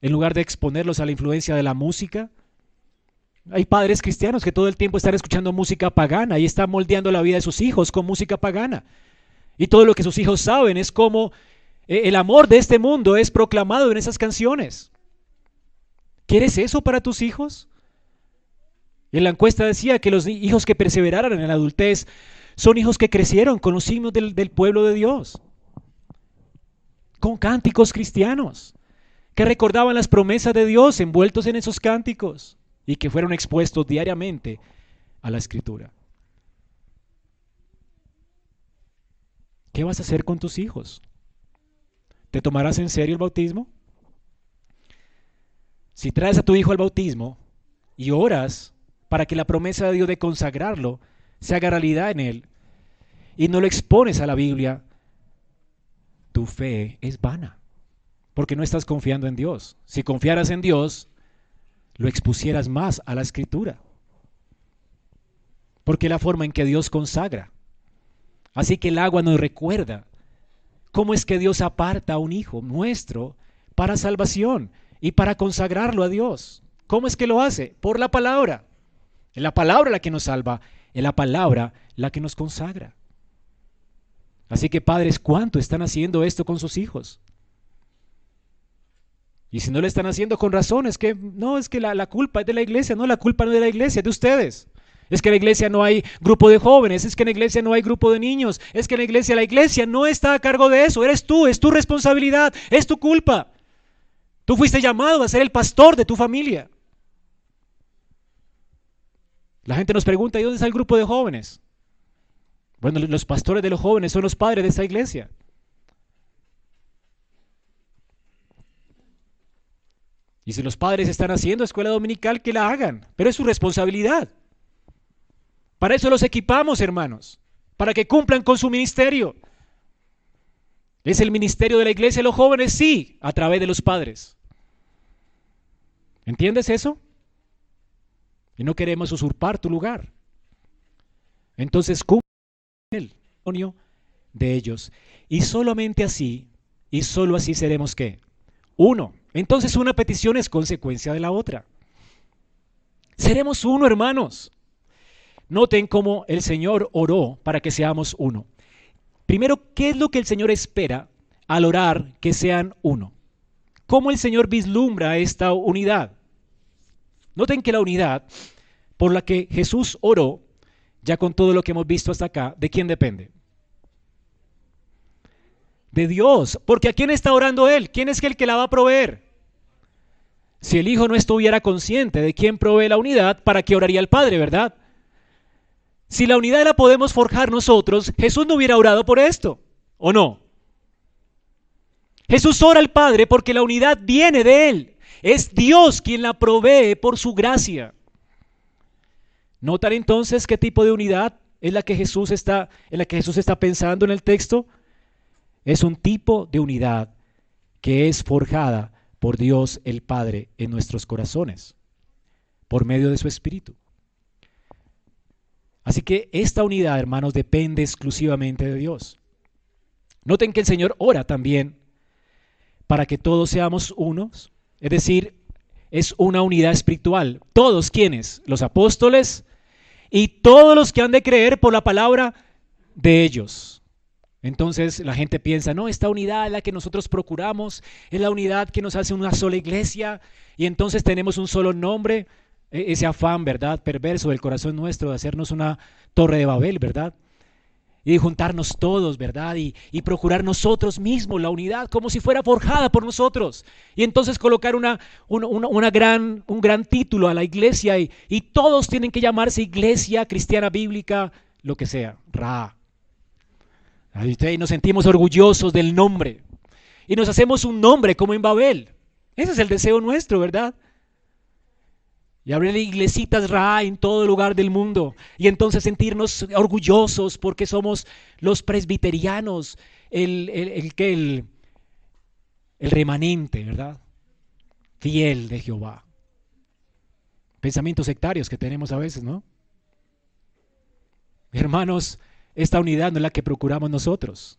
en lugar de exponerlos a la influencia de la música. Hay padres cristianos que todo el tiempo están escuchando música pagana y están moldeando la vida de sus hijos con música pagana. Y todo lo que sus hijos saben es cómo eh, el amor de este mundo es proclamado en esas canciones. ¿Quieres eso para tus hijos? En la encuesta decía que los hijos que perseveraran en la adultez son hijos que crecieron con los signos del, pueblo de Dios, con cánticos cristianos, que recordaban las promesas de Dios envueltos en esos cánticos y que fueron expuestos diariamente a la escritura. ¿Qué vas a hacer con tus hijos? ¿Te tomarás en serio el bautismo? Si traes a tu hijo al bautismo y oras para que la promesa de Dios de consagrarlo se haga realidad en él y no lo expones a la Biblia, tu fe es vana, porque no estás confiando en Dios. Si confiaras en Dios, lo expusieras más a la escritura, porque es la forma en que Dios consagra. Así que el agua nos recuerda cómo es que Dios aparta a un hijo nuestro para salvación y para consagrarlo a Dios. ¿Cómo es que lo hace? Por la palabra. Es la palabra la que nos salva, es la palabra la que nos consagra. Así que padres, ¿cuánto están haciendo esto con sus hijos? Y si no lo están haciendo con razón, es que no, es que la, culpa es de la iglesia, no, la culpa no es de la iglesia, es de ustedes. Es que en la iglesia no hay grupo de jóvenes, es que en la iglesia no hay grupo de niños, es que en la iglesia, la iglesia no está a cargo de eso, eres tú, es tu responsabilidad, es tu culpa. Tú fuiste llamado a ser el pastor de tu familia. La gente nos pregunta, ¿y dónde está el grupo de jóvenes? Bueno, los pastores de los jóvenes son los padres de esta iglesia. Y si los padres están haciendo escuela dominical, que la hagan, pero es su responsabilidad. Para eso los equipamos, hermanos, para que cumplan con su ministerio. ¿Es el ministerio de la iglesia de los jóvenes? Sí, a través de los padres. ¿Entiendes eso? Y no queremos usurpar tu lugar. Entonces cumple el demonio de ellos. Y solamente así, y solo así seremos qué? Uno. Entonces una petición es consecuencia de la otra. Seremos uno, hermanos. Noten cómo el Señor oró para que seamos uno. Primero, ¿qué es lo que el Señor espera al orar que sean uno? ¿Cómo el Señor vislumbra esta unidad? Noten que la unidad por la que Jesús oró, ya con todo lo que hemos visto hasta acá, ¿de quién depende? De Dios. Porque ¿a quién está orando Él? ¿Quién es el que la va a proveer? Si el Hijo no estuviera consciente de quién provee la unidad, ¿para qué oraría el Padre, verdad? Si la unidad la podemos forjar nosotros, Jesús no hubiera orado por esto, ¿o no? Jesús ora al Padre porque la unidad viene de Él. Es Dios quien la provee por su gracia. Notar entonces qué tipo de unidad es la que Jesús está en la que Jesús está pensando en el texto. Es un tipo de unidad que es forjada por Dios el Padre en nuestros corazones por medio de su espíritu. Así que esta unidad, hermanos, depende exclusivamente de Dios. Noten que el Señor ora también para que todos seamos unos, es decir, es una unidad espiritual. Todos quienes, los apóstoles y todos los que han de creer por la palabra de ellos. Entonces la gente piensa, no, esta unidad es la que nosotros procuramos, es la unidad que nos hace una sola iglesia y entonces tenemos un solo nombre, e-, ese afán, ¿verdad? Perverso del corazón nuestro de hacernos una torre de Babel, ¿verdad? Y juntarnos todos, ¿verdad? Y, procurar nosotros mismos la unidad como si fuera forjada por nosotros. Y entonces colocar una, una, gran, un gran título a la iglesia y, y, todos tienen que llamarse iglesia cristiana bíblica lo que sea, Ra. Y nos sentimos orgullosos del nombre. Y nos hacemos un nombre como en Babel. Ese es el deseo nuestro, ¿verdad? Y abrir iglesitas Ra en todo lugar del mundo. Y entonces sentirnos orgullosos porque somos los presbiterianos, el, el, el, el remanente, ¿verdad? Fiel de Jehová. Pensamientos sectarios que tenemos a veces, ¿no? Hermanos, esta unidad no es la que procuramos nosotros.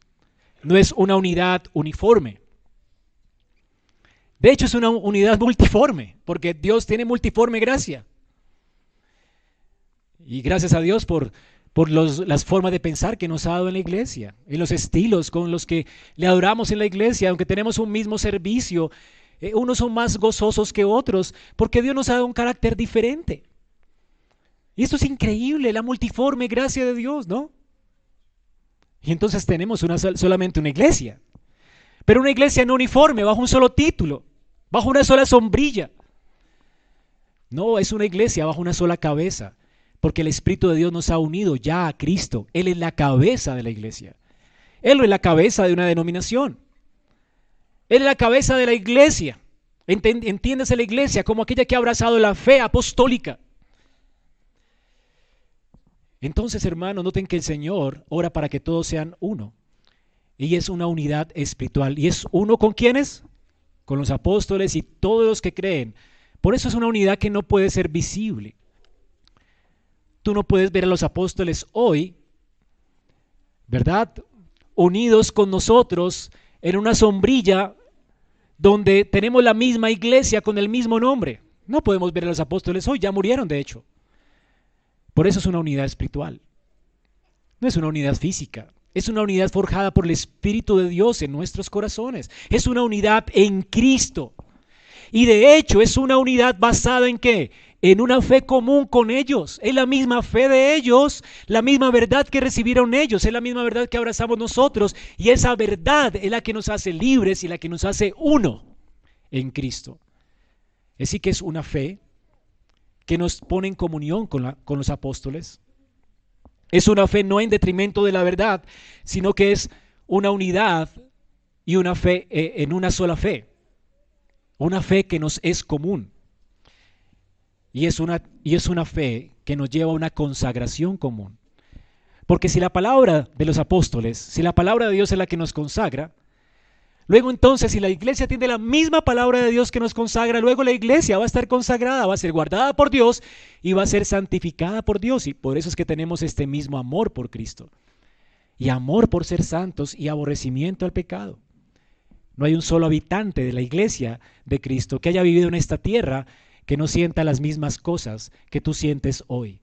No es una unidad uniforme. De hecho, es una unidad multiforme, porque Dios tiene multiforme gracia. Y gracias a Dios por, por las formas de pensar que nos ha dado en la iglesia, en los estilos con los que le adoramos en la iglesia, aunque tenemos un mismo servicio, eh, unos son más gozosos que otros, porque Dios nos ha dado un carácter diferente. Y esto es increíble, la multiforme gracia de Dios, ¿no? Y entonces tenemos una, solamente una iglesia. Pero una iglesia no uniforme, bajo un solo título, bajo una sola sombrilla. No, es una iglesia bajo una sola cabeza, porque el Espíritu de Dios nos ha unido ya a Cristo. Él es la cabeza de la iglesia. Él es la cabeza de una denominación. Él es la cabeza de la iglesia. Entiéndase la iglesia como aquella que ha abrazado la fe apostólica. Entonces, hermanos, noten que el Señor ora para que todos sean uno. Y es una unidad espiritual. ¿Y es uno con quienes? Con los apóstoles y todos los que creen. Por eso es una unidad que no puede ser visible. Tú no puedes ver a los apóstoles hoy, ¿verdad? Unidos con nosotros en una sombrilla donde tenemos la misma iglesia con el mismo nombre. No podemos ver a los apóstoles hoy, ya murieron de hecho. Por eso es una unidad espiritual. No es una unidad física. Es una unidad forjada por el Espíritu de Dios en nuestros corazones. Es una unidad en Cristo. Y de hecho es una unidad basada en qué? En una fe común con ellos. Es la misma fe de ellos, la misma verdad que recibieron ellos, es la misma verdad que abrazamos nosotros. Y esa verdad es la que nos hace libres y la que nos hace uno en Cristo. Así que es una fe que nos pone en comunión con, con los apóstoles. Es una fe no en detrimento de la verdad, sino que es una unidad y una fe eh, en una sola fe. Una fe que nos es común. Y es, una, y es una fe que nos lleva a una consagración común. Porque si la palabra de los apóstoles, si la palabra de Dios es la que nos consagra, Luego entonces, si la iglesia tiene la misma palabra de Dios que nos consagra, luego la iglesia va a estar consagrada, va a ser guardada por Dios y va a ser santificada por Dios. Y por eso es que tenemos este mismo amor por Cristo. Y amor por ser santos y aborrecimiento al pecado. No hay un solo habitante de la iglesia de Cristo que haya vivido en esta tierra que no sienta las mismas cosas que tú sientes hoy.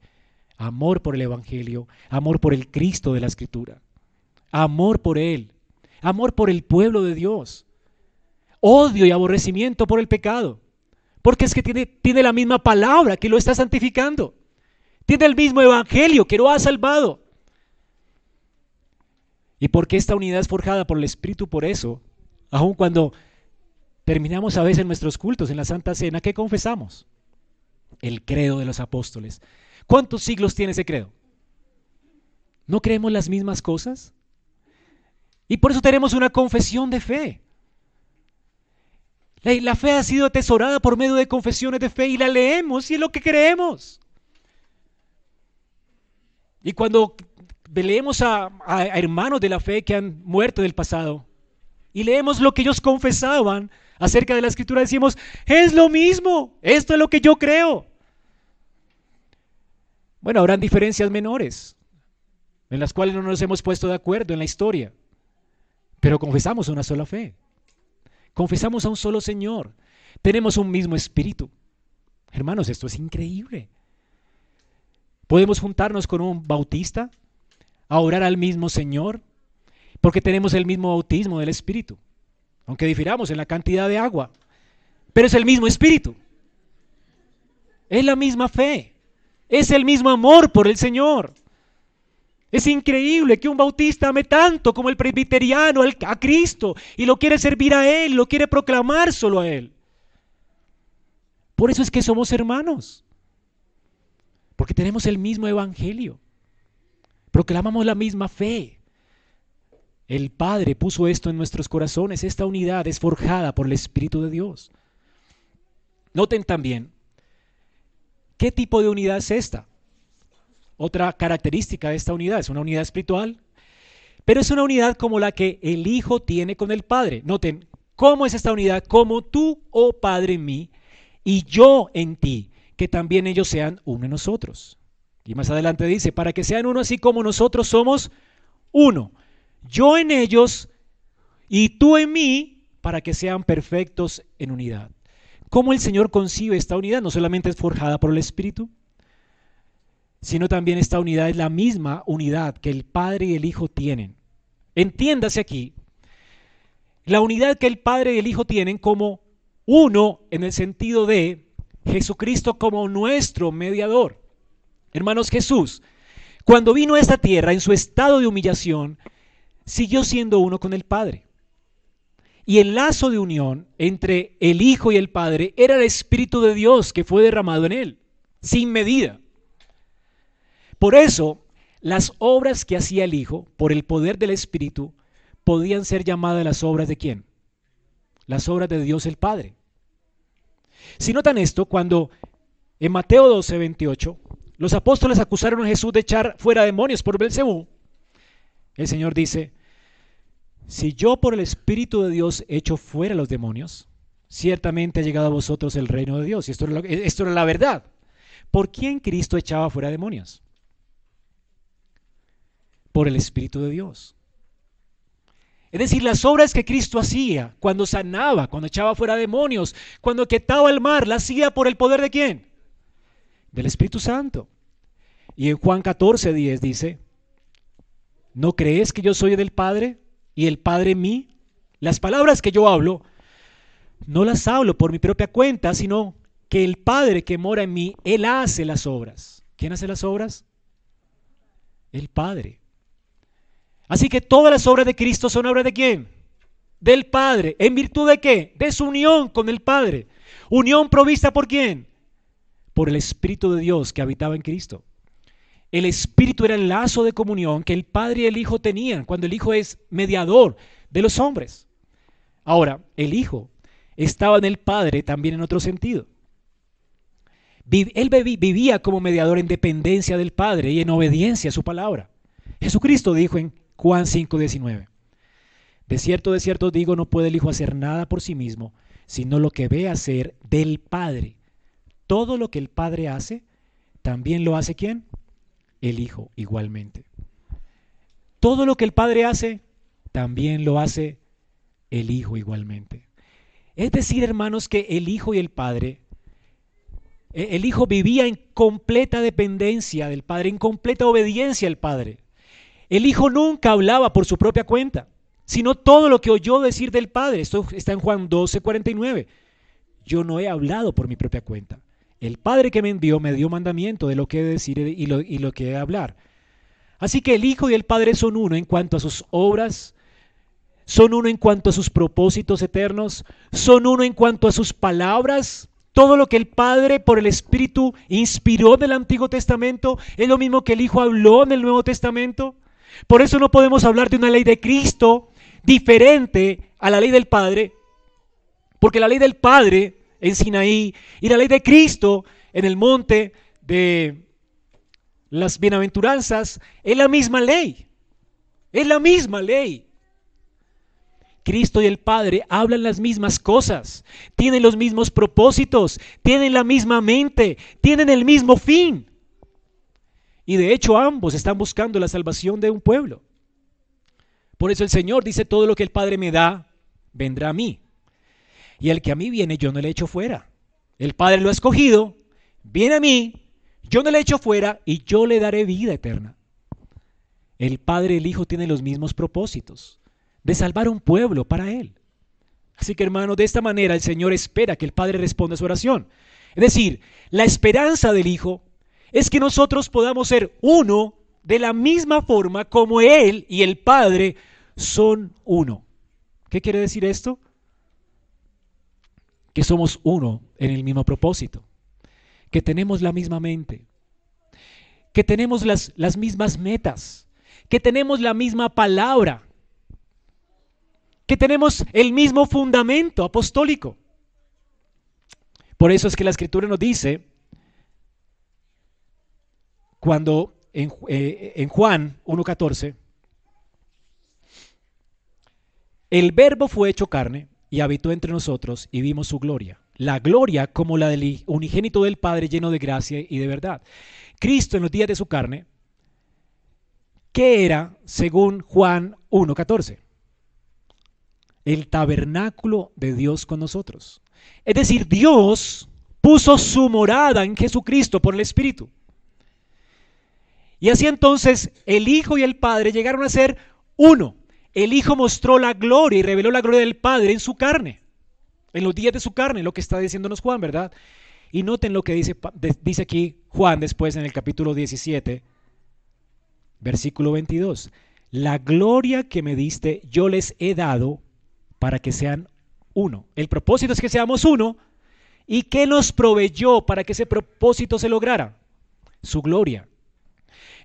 Amor por el Evangelio, amor por el Cristo de la Escritura, amor por Él, amor por el pueblo de Dios, odio y aborrecimiento por el pecado, porque es que tiene, tiene la misma palabra que lo está santificando, tiene el mismo evangelio que lo ha salvado. Y porque esta unidad es forjada por el Espíritu, por eso, aun cuando terminamos a veces nuestros cultos en la Santa Cena, ¿qué confesamos? El credo de los apóstoles. ¿Cuántos siglos tiene ese credo? ¿No creemos las mismas cosas? Y por eso tenemos una confesión de fe. La, fe ha sido atesorada por medio de confesiones de fe y la leemos y es lo que creemos. Y cuando leemos a, a hermanos de la fe que han muerto del pasado y leemos lo que ellos confesaban acerca de la escritura, decimos, es lo mismo, esto es lo que yo creo. Bueno, habrán diferencias menores en las cuales no nos hemos puesto de acuerdo en la historia. Pero confesamos una sola fe. Confesamos a un solo Señor. Tenemos un mismo espíritu. Hermanos, esto es increíble. Podemos juntarnos con un bautista a orar al mismo Señor porque tenemos el mismo bautismo del Espíritu, aunque difiramos en la cantidad de agua, pero es el mismo Espíritu. Es la misma fe, es el mismo amor por el Señor. Es increíble que un bautista ame tanto como el presbiteriano a Cristo y lo quiere servir a Él, lo quiere proclamar solo a Él. Por eso es que somos hermanos, porque tenemos el mismo evangelio. proclamamos la misma fe. El Padre puso esto en nuestros corazones, esta unidad es forjada por el Espíritu de Dios. Noten también, ¿qué tipo de unidad es esta? Otra característica de esta unidad es una unidad espiritual, pero es una unidad como la que el Hijo tiene con el Padre. Noten, ¿cómo es esta unidad? Como tú, oh Padre, en mí y yo en ti, que también ellos sean uno en nosotros. Y más adelante dice, para que sean uno así como nosotros somos uno. Yo en ellos y tú en mí, para que sean perfectos en unidad. ¿Cómo el Señor concibe esta unidad? No solamente es forjada por el Espíritu, sino también esta unidad es la misma unidad que el Padre y el Hijo tienen. Entiéndase aquí, la unidad que el Padre y el Hijo tienen como uno en el sentido de Jesucristo como nuestro mediador. Hermanos, Jesús, cuando vino a esta tierra en su estado de humillación, siguió siendo uno con el Padre. Y el lazo de unión entre el Hijo y el Padre era el Espíritu de Dios que fue derramado en él, sin medida. Por eso, las obras que hacía el Hijo, por el poder del Espíritu, podían ser llamadas las obras de quién? Las obras de Dios el Padre. Si notan esto, cuando en Mateo 12, 28, los apóstoles acusaron a Jesús de echar fuera demonios por Belcebú, el Señor dice, si yo por el Espíritu de Dios echo fuera los demonios, ciertamente ha llegado a vosotros el reino de Dios. Y esto era, esto era la verdad. ¿Por quién Cristo echaba fuera demonios? Por el Espíritu de Dios. Es decir, las obras que Cristo hacía cuando sanaba, cuando echaba fuera demonios, cuando quetaba el mar, las hacía por el poder de quién? Del Espíritu Santo. Y en Juan 14, 10 dice, ¿no crees que yo soy del Padre y el Padre en mí? Las palabras que yo hablo, no las hablo por mi propia cuenta, sino que el Padre que mora en mí, Él hace las obras. ¿Quién hace las obras? El Padre. Así que todas las obras de Cristo son obras de quién? Del Padre. ¿En virtud de qué? De su unión con el Padre. Unión provista por quién? Por el Espíritu de Dios que habitaba en Cristo. El Espíritu era el lazo de comunión que el Padre y el Hijo tenían cuando el Hijo es mediador de los hombres. Ahora, el Hijo estaba en el Padre también en otro sentido. Él vivía como mediador en dependencia del Padre y en obediencia a su palabra. Jesucristo dijo en Juan 5:19. De cierto, de cierto digo, no puede el Hijo hacer nada por sí mismo, sino lo que ve hacer del Padre. Todo lo que el Padre hace, también lo hace quién? El Hijo igualmente. Todo lo que el Padre hace, también lo hace el Hijo igualmente. Es decir, hermanos, que el Hijo y el Padre, e, el Hijo vivía en completa dependencia del Padre, en completa obediencia al Padre. El Hijo nunca hablaba por su propia cuenta, sino todo lo que oyó decir del Padre. Esto está en Juan 12, 49. Yo no he hablado por mi propia cuenta. El Padre que me envió me dio mandamiento de lo que he de decir y lo, que he de hablar. Así que el Hijo y el Padre son uno en cuanto a sus obras, son uno en cuanto a sus propósitos eternos, son uno en cuanto a sus palabras. Todo lo que el Padre por el Espíritu inspiró del Antiguo Testamento es lo mismo que el Hijo habló en el Nuevo Testamento. Por eso no podemos hablar de una ley de Cristo diferente a la ley del Padre, porque la ley del Padre en Sinaí y la ley de Cristo en el monte de las bienaventuranzas es la misma ley. Es la misma ley. Cristo y el Padre hablan las mismas cosas, tienen los mismos propósitos, tienen la misma mente, tienen el mismo fin. Y de hecho ambos están buscando la salvación de un pueblo. Por eso el Señor dice, todo lo que el Padre me da, vendrá a mí. Y el que a mí viene, yo no le echo fuera. El Padre lo ha escogido, viene a mí, yo no le echo fuera y yo le daré vida eterna. El Padre y el Hijo tienen los mismos propósitos, de salvar un pueblo para Él. Así que hermano, de esta manera el Señor espera que el Padre responda a su oración. Es decir, la esperanza del Hijo es que nosotros podamos ser uno de la misma forma como Él y el Padre son uno. ¿Qué quiere decir esto? Que somos uno en el mismo propósito, que tenemos la misma mente, que tenemos las, las mismas metas, que tenemos la misma palabra, que tenemos el mismo fundamento apostólico. Por eso es que la escritura nos dice, cuando en, eh, Juan 1.14, el verbo fue hecho carne y habitó entre nosotros y vimos su gloria. La gloria como la del unigénito del Padre lleno de gracia y de verdad. Cristo en los días de su carne, ¿qué era según Juan 1.14? El tabernáculo de Dios con nosotros. Es decir, Dios puso su morada en Jesucristo por el Espíritu. Y así entonces el Hijo y el Padre llegaron a ser uno. El Hijo mostró la gloria y reveló la gloria del Padre en su carne, en los días de su carne, lo que está diciéndonos Juan, ¿verdad? Y noten lo que dice, dice aquí Juan después en el capítulo 17, versículo 22. La gloria que me diste yo les he dado para que sean uno. El propósito es que seamos uno. ¿Y qué nos proveyó para que ese propósito se lograra? Su gloria.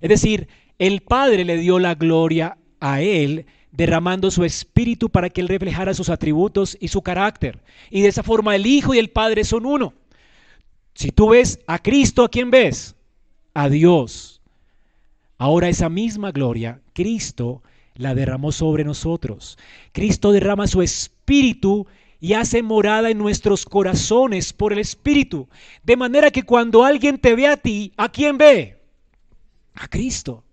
Es decir, el Padre le dio la gloria a Él derramando su espíritu para que Él reflejara sus atributos y su carácter. Y de esa forma el Hijo y el Padre son uno. Si tú ves a Cristo, ¿a quién ves? A Dios. Ahora esa misma gloria, Cristo la derramó sobre nosotros. Cristo derrama su espíritu y hace morada en nuestros corazones por el espíritu. De manera que cuando alguien te ve a ti, ¿a quién ve? A Cristo.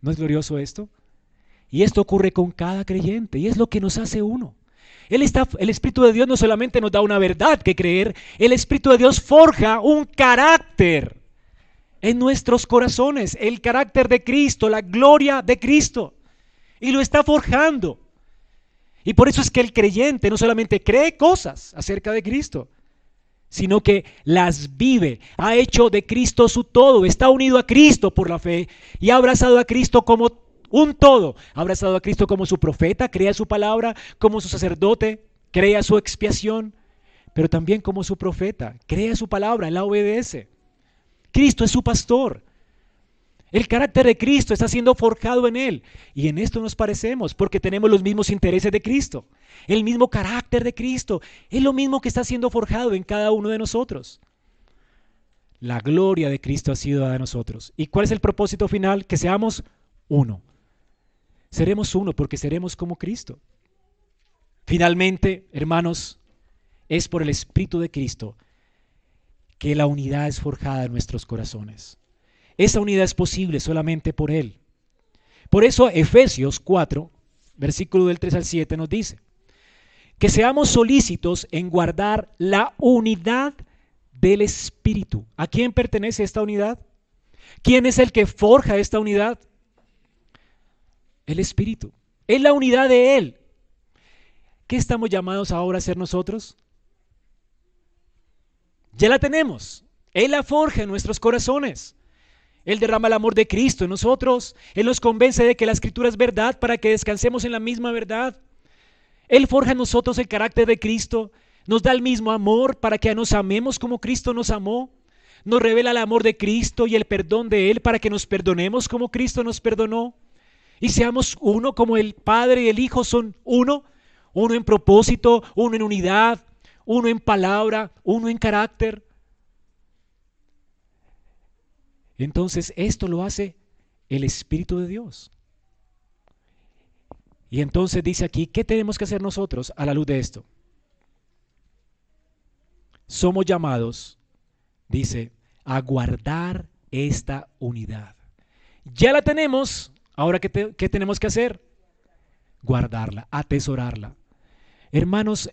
¿No es glorioso esto? Y esto ocurre con cada creyente y es lo que nos hace uno. El, está, el Espíritu de Dios no solamente nos da una verdad que creer, el Espíritu de Dios forja un carácter en nuestros corazones, el carácter de Cristo, la gloria de Cristo. Y lo está forjando. Y por eso es que el creyente no solamente cree cosas acerca de Cristo, sino que las vive, ha hecho de Cristo su todo, está unido a Cristo por la fe y ha abrazado a Cristo como un todo. Ha abrazado a Cristo como su profeta, crea su palabra, como su sacerdote, crea su expiación, pero también como su profeta, crea su palabra, la obedece. Cristo es su pastor. El carácter de Cristo está siendo forjado en él. Y en esto nos parecemos porque tenemos los mismos intereses de Cristo. El mismo carácter de Cristo. Es lo mismo que está siendo forjado en cada uno de nosotros. La gloria de Cristo ha sido dada a nosotros. ¿Y cuál es el propósito final? Que seamos uno. Seremos uno porque seremos como Cristo. Finalmente, hermanos, es por el Espíritu de Cristo que la unidad es forjada en nuestros corazones. Esa unidad es posible solamente por Él. Por eso Efesios 4, versículo del 3 al 7 nos dice, que seamos solícitos en guardar la unidad del Espíritu. ¿A quién pertenece esta unidad? ¿Quién es el que forja esta unidad? el Espíritu. Es la unidad de Él. ¿Qué estamos llamados ahora a ser nosotros? Ya la tenemos. Él la forja en nuestros corazones. Él derrama el amor de Cristo en nosotros. Él nos convence de que la escritura es verdad para que descansemos en la misma verdad. Él forja en nosotros el carácter de Cristo. Nos da el mismo amor para que nos amemos como Cristo nos amó. Nos revela el amor de Cristo y el perdón de Él para que nos perdonemos como Cristo nos perdonó y seamos uno como el Padre y el Hijo son uno, uno en propósito, uno en unidad, uno en palabra, uno en carácter. Entonces esto lo hace el Espíritu de Dios. Y entonces dice aquí, ¿qué tenemos que hacer nosotros a la luz de esto? Somos llamados, dice, a guardar esta unidad. Ya la tenemos, Ahora, ¿qué, tenemos que hacer? Guardarla, atesorarla. Hermanos,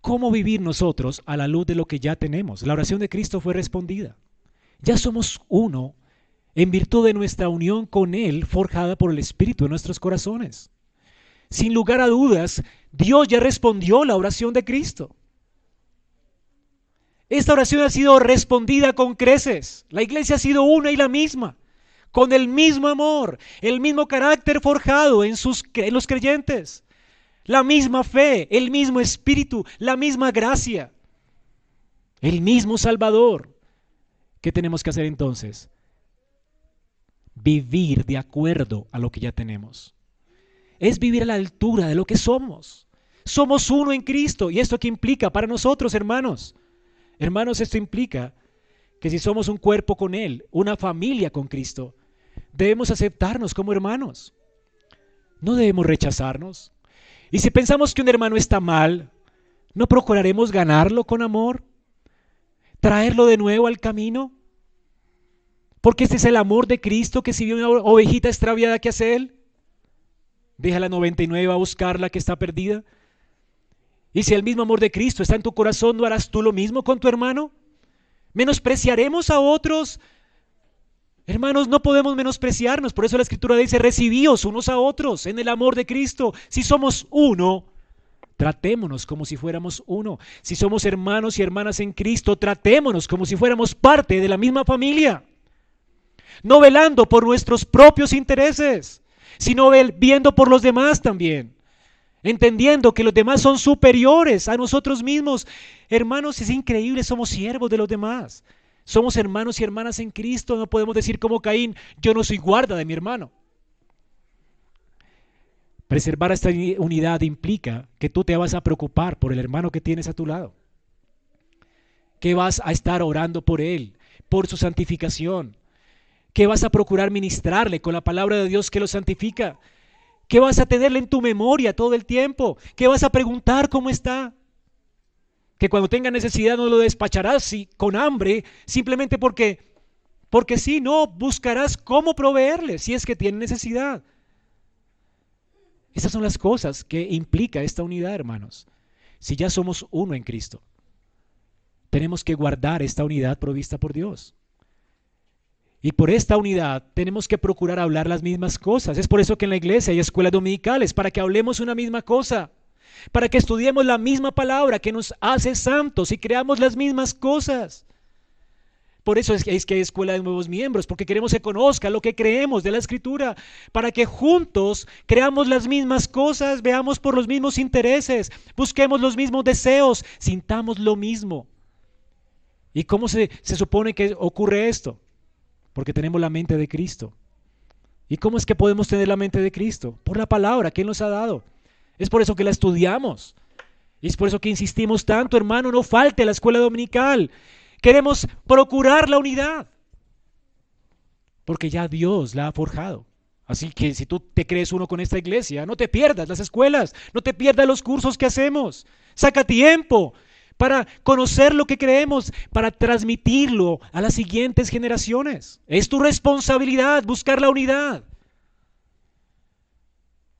¿cómo vivir nosotros a la luz de lo que ya tenemos? La oración de Cristo fue respondida. Ya somos uno en virtud de nuestra unión con Él forjada por el Espíritu en nuestros corazones. Sin lugar a dudas, Dios ya respondió la oración de Cristo. Esta oración ha sido respondida con creces. La iglesia ha sido una y la misma con el mismo amor, el mismo carácter forjado en, sus, en los creyentes, la misma fe, el mismo espíritu, la misma gracia, el mismo Salvador. ¿Qué tenemos que hacer entonces? vivir de acuerdo a lo que ya tenemos. Es vivir a la altura de lo que somos. Somos uno en Cristo. ¿Y esto qué implica para nosotros, hermanos? Hermanos, esto implica que si somos un cuerpo con Él, una familia con Cristo, debemos aceptarnos como hermanos. No debemos rechazarnos. Y si pensamos que un hermano está mal, ¿no procuraremos ganarlo con amor? ¿Traerlo de nuevo al camino? Porque este es el amor de Cristo que si vio una ovejita extraviada, ¿qué hace Él? Deja la 99 a buscar la que está perdida. Y si el mismo amor de Cristo está en tu corazón, ¿no harás tú lo mismo con tu hermano? ¿Menospreciaremos a otros? Hermanos, no podemos menospreciarnos. Por eso la Escritura dice, recibíos unos a otros en el amor de Cristo. Si somos uno, tratémonos como si fuéramos uno. Si somos hermanos y hermanas en Cristo, tratémonos como si fuéramos parte de la misma familia. No velando por nuestros propios intereses, sino viendo por los demás también entendiendo que los demás son superiores a nosotros mismos. Hermanos, es increíble, somos siervos de los demás. Somos hermanos y hermanas en Cristo, no podemos decir como Caín, yo no soy guarda de mi hermano. Preservar esta unidad implica que tú te vas a preocupar por el hermano que tienes a tu lado. Que vas a estar orando por él, por su santificación. Que vas a procurar ministrarle con la palabra de Dios que lo santifica que vas a tenerle en tu memoria todo el tiempo, que vas a preguntar cómo está, que cuando tenga necesidad no lo despacharás con hambre simplemente porque porque si no buscarás cómo proveerle si es que tiene necesidad. Esas son las cosas que implica esta unidad, hermanos. Si ya somos uno en Cristo, tenemos que guardar esta unidad provista por Dios. Y por esta unidad tenemos que procurar hablar las mismas cosas. Es por eso que en la iglesia hay escuelas dominicales, para que hablemos una misma cosa, para que estudiemos la misma palabra que nos hace santos y creamos las mismas cosas. Por eso es que, hay escuela de nuevos miembros, porque queremos que conozca lo que creemos de la escritura, para que juntos creamos las mismas cosas, veamos por los mismos intereses, busquemos los mismos deseos, sintamos lo mismo. ¿Y cómo se, se supone que ocurre esto? Porque tenemos la mente de Cristo. ¿Y cómo es que podemos tener la mente de Cristo? Por la palabra que Él nos ha dado. Es por eso que la estudiamos. Y es por eso que insistimos tanto, hermano, no falte la escuela dominical. Queremos procurar la unidad. Porque ya Dios la ha forjado. Así que si tú te crees uno con esta iglesia, no te pierdas las escuelas, no te pierdas los cursos que hacemos. Saca tiempo, para conocer lo que creemos, para transmitirlo a las siguientes generaciones. Es tu responsabilidad buscar la unidad.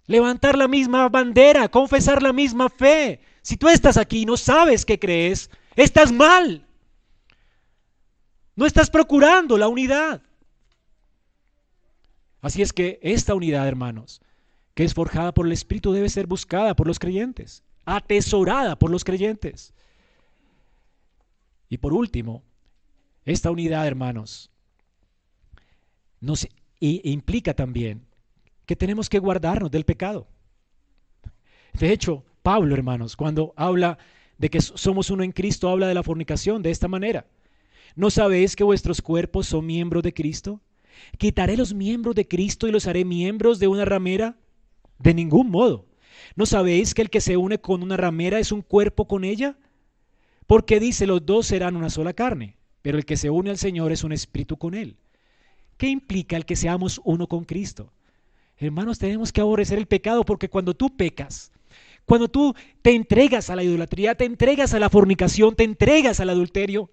Levantar la misma bandera, confesar la misma fe. Si tú estás aquí y no sabes qué crees, estás mal. No estás procurando la unidad. Así es que esta unidad, hermanos, que es forjada por el Espíritu, debe ser buscada por los creyentes, atesorada por los creyentes. Y por último, esta unidad, hermanos, nos implica también que tenemos que guardarnos del pecado. De hecho, Pablo, hermanos, cuando habla de que somos uno en Cristo, habla de la fornicación de esta manera. ¿No sabéis que vuestros cuerpos son miembros de Cristo? ¿Quitaré los miembros de Cristo y los haré miembros de una ramera? De ningún modo. ¿No sabéis que el que se une con una ramera es un cuerpo con ella? Porque dice, los dos serán una sola carne, pero el que se une al Señor es un espíritu con Él. ¿Qué implica el que seamos uno con Cristo? Hermanos, tenemos que aborrecer el pecado porque cuando tú pecas, cuando tú te entregas a la idolatría, te entregas a la fornicación, te entregas al adulterio,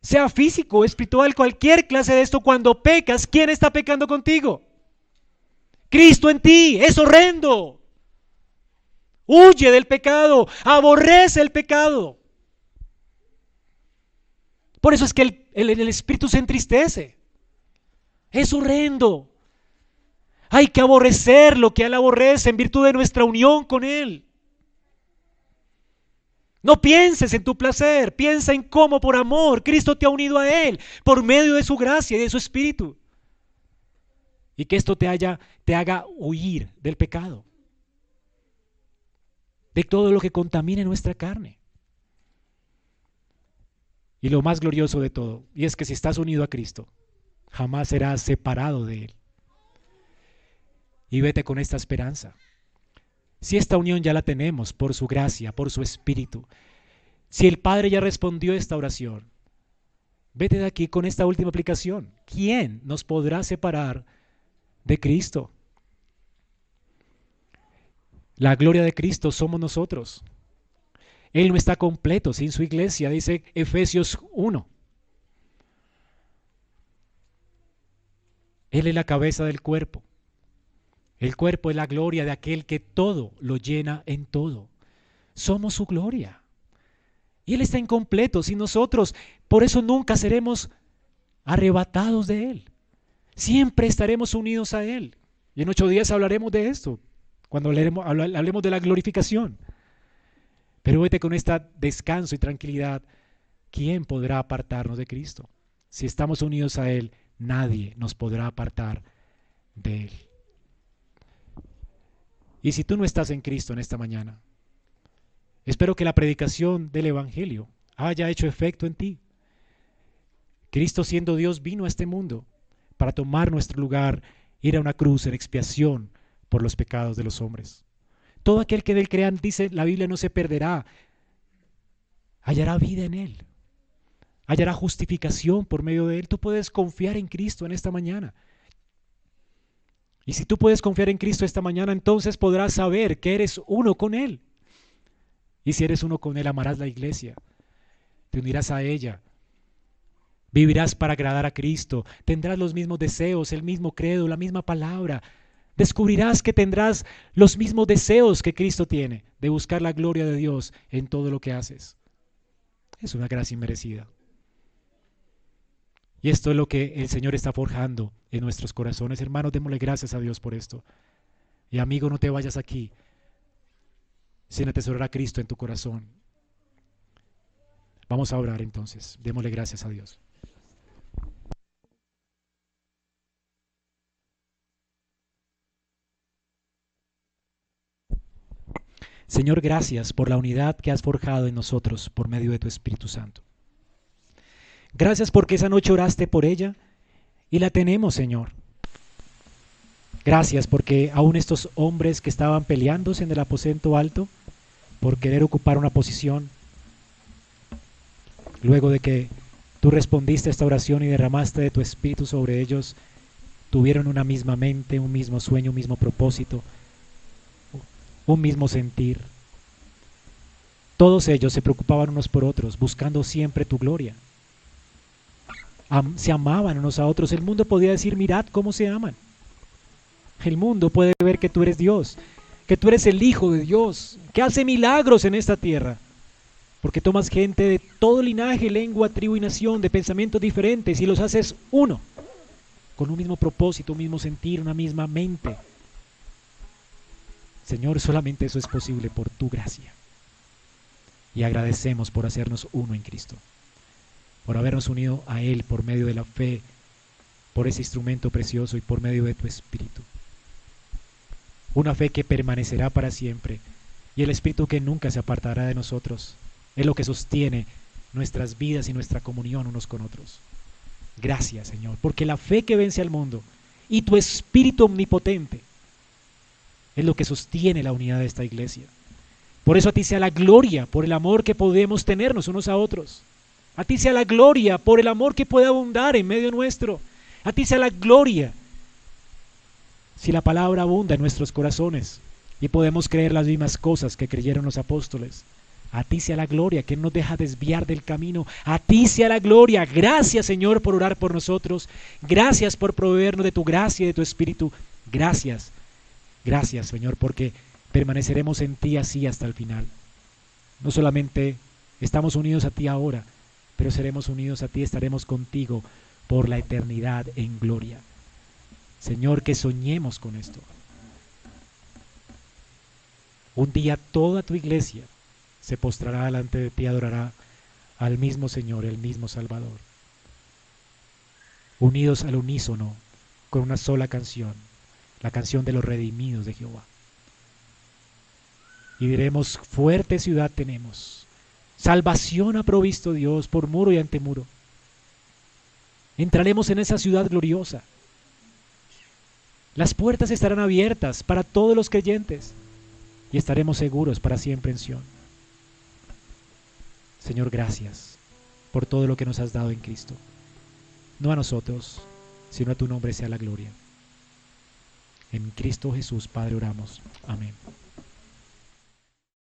sea físico, espiritual, cualquier clase de esto, cuando pecas, ¿quién está pecando contigo? Cristo en ti, es horrendo. Huye del pecado, aborrece el pecado. Por eso es que el, el, espíritu se entristece. Es horrendo. Hay que aborrecer lo que Él aborrece en virtud de nuestra unión con Él. No pienses en tu placer, piensa en cómo por amor Cristo te ha unido a Él por medio de su gracia y de su espíritu. Y que esto te, haya, te haga huir del pecado de todo lo que contamine nuestra carne. Y lo más glorioso de todo, y es que si estás unido a Cristo, Jamás serás separado de Él. Y vete con esta esperanza. Si esta unión ya la tenemos por su gracia, por su espíritu, si el Padre ya respondió esta oración, vete de aquí con esta última aplicación. ¿Quién nos podrá separar de Cristo? La gloria de Cristo somos nosotros. Él no está completo sin su iglesia, dice Efesios 1. Él es la cabeza del cuerpo. El cuerpo es la gloria de aquel que todo lo llena en todo. Somos su gloria. Y Él está incompleto sin nosotros. Por eso nunca seremos arrebatados de Él. Siempre estaremos unidos a Él. Y en ocho días hablaremos de esto, cuando hablemos de la glorificación. Pero vete con este descanso y tranquilidad. ¿Quién podrá apartarnos de Cristo? Si estamos unidos a Él, nadie nos podrá apartar de Él. Y si tú no estás en Cristo en esta mañana, espero que la predicación del Evangelio haya hecho efecto en ti. Cristo siendo Dios vino a este mundo para tomar nuestro lugar, ir a una cruz en expiación por los pecados de los hombres. Todo aquel que del crean, dice la Biblia, no se perderá, hallará vida en Él hallará justificación por medio de Él. Tú puedes confiar en Cristo en esta mañana. Y si tú puedes confiar en Cristo esta mañana, entonces podrás saber que eres uno con Él. Y si eres uno con Él, amarás la iglesia, te unirás a ella, vivirás para agradar a Cristo, tendrás los mismos deseos, el mismo credo, la misma palabra. Descubrirás que tendrás los mismos deseos que Cristo tiene de buscar la gloria de Dios en todo lo que haces. Es una gracia inmerecida. Y esto es lo que el Señor está forjando en nuestros corazones. Hermanos, démosle gracias a Dios por esto. Y amigo, no te vayas aquí sin atesorar a Cristo en tu corazón. Vamos a orar entonces. Démosle gracias a Dios. Señor, gracias por la unidad que has forjado en nosotros por medio de tu Espíritu Santo. Gracias porque esa noche oraste por ella y la tenemos, Señor. Gracias porque aún estos hombres que estaban peleándose en el aposento alto por querer ocupar una posición, luego de que tú respondiste a esta oración y derramaste de tu espíritu sobre ellos, tuvieron una misma mente, un mismo sueño, un mismo propósito, un mismo sentir. Todos ellos se preocupaban unos por otros, buscando siempre tu gloria se amaban unos a otros. El mundo podía decir, mirad cómo se aman. El mundo puede ver que tú eres Dios, que tú eres el Hijo de Dios, que hace milagros en esta tierra. Porque tomas gente de todo linaje, lengua, tribu y nación, de pensamientos diferentes y los haces uno, con un mismo propósito, un mismo sentir, una misma mente. Señor, solamente eso es posible por tu gracia. Y agradecemos por hacernos uno en Cristo por habernos unido a Él por medio de la fe, por ese instrumento precioso y por medio de tu Espíritu. Una fe que permanecerá para siempre y el Espíritu que nunca se apartará de nosotros. Es lo que sostiene nuestras vidas y nuestra comunión unos con otros. Gracias, Señor, porque la fe que vence al mundo y tu Espíritu omnipotente es lo que sostiene la unidad de esta iglesia. Por eso a ti sea la gloria por el amor que podemos tenernos unos a otros. A ti sea la gloria por el amor que puede abundar en medio nuestro. A ti sea la gloria si la palabra abunda en nuestros corazones y podemos creer las mismas cosas que creyeron los apóstoles. A ti sea la gloria que no nos deja desviar del camino. A ti sea la gloria. Gracias Señor por orar por nosotros. Gracias por proveernos de tu gracia y de tu espíritu. Gracias. Gracias Señor porque permaneceremos en ti así hasta el final. No solamente estamos unidos a ti ahora, pero seremos unidos a ti, estaremos contigo por la eternidad en gloria. Señor, que soñemos con esto. Un día toda tu iglesia se postrará delante de ti, adorará al mismo Señor, el mismo Salvador. Unidos al unísono, con una sola canción, la canción de los redimidos de Jehová. Y diremos, fuerte ciudad tenemos, Salvación ha provisto Dios por muro y ante muro. Entraremos en esa ciudad gloriosa. Las puertas estarán abiertas para todos los creyentes y estaremos seguros para siempre en Sion. Señor, gracias por todo lo que nos has dado en Cristo. No a nosotros, sino a tu nombre sea la gloria. En Cristo Jesús, Padre, oramos. Amén.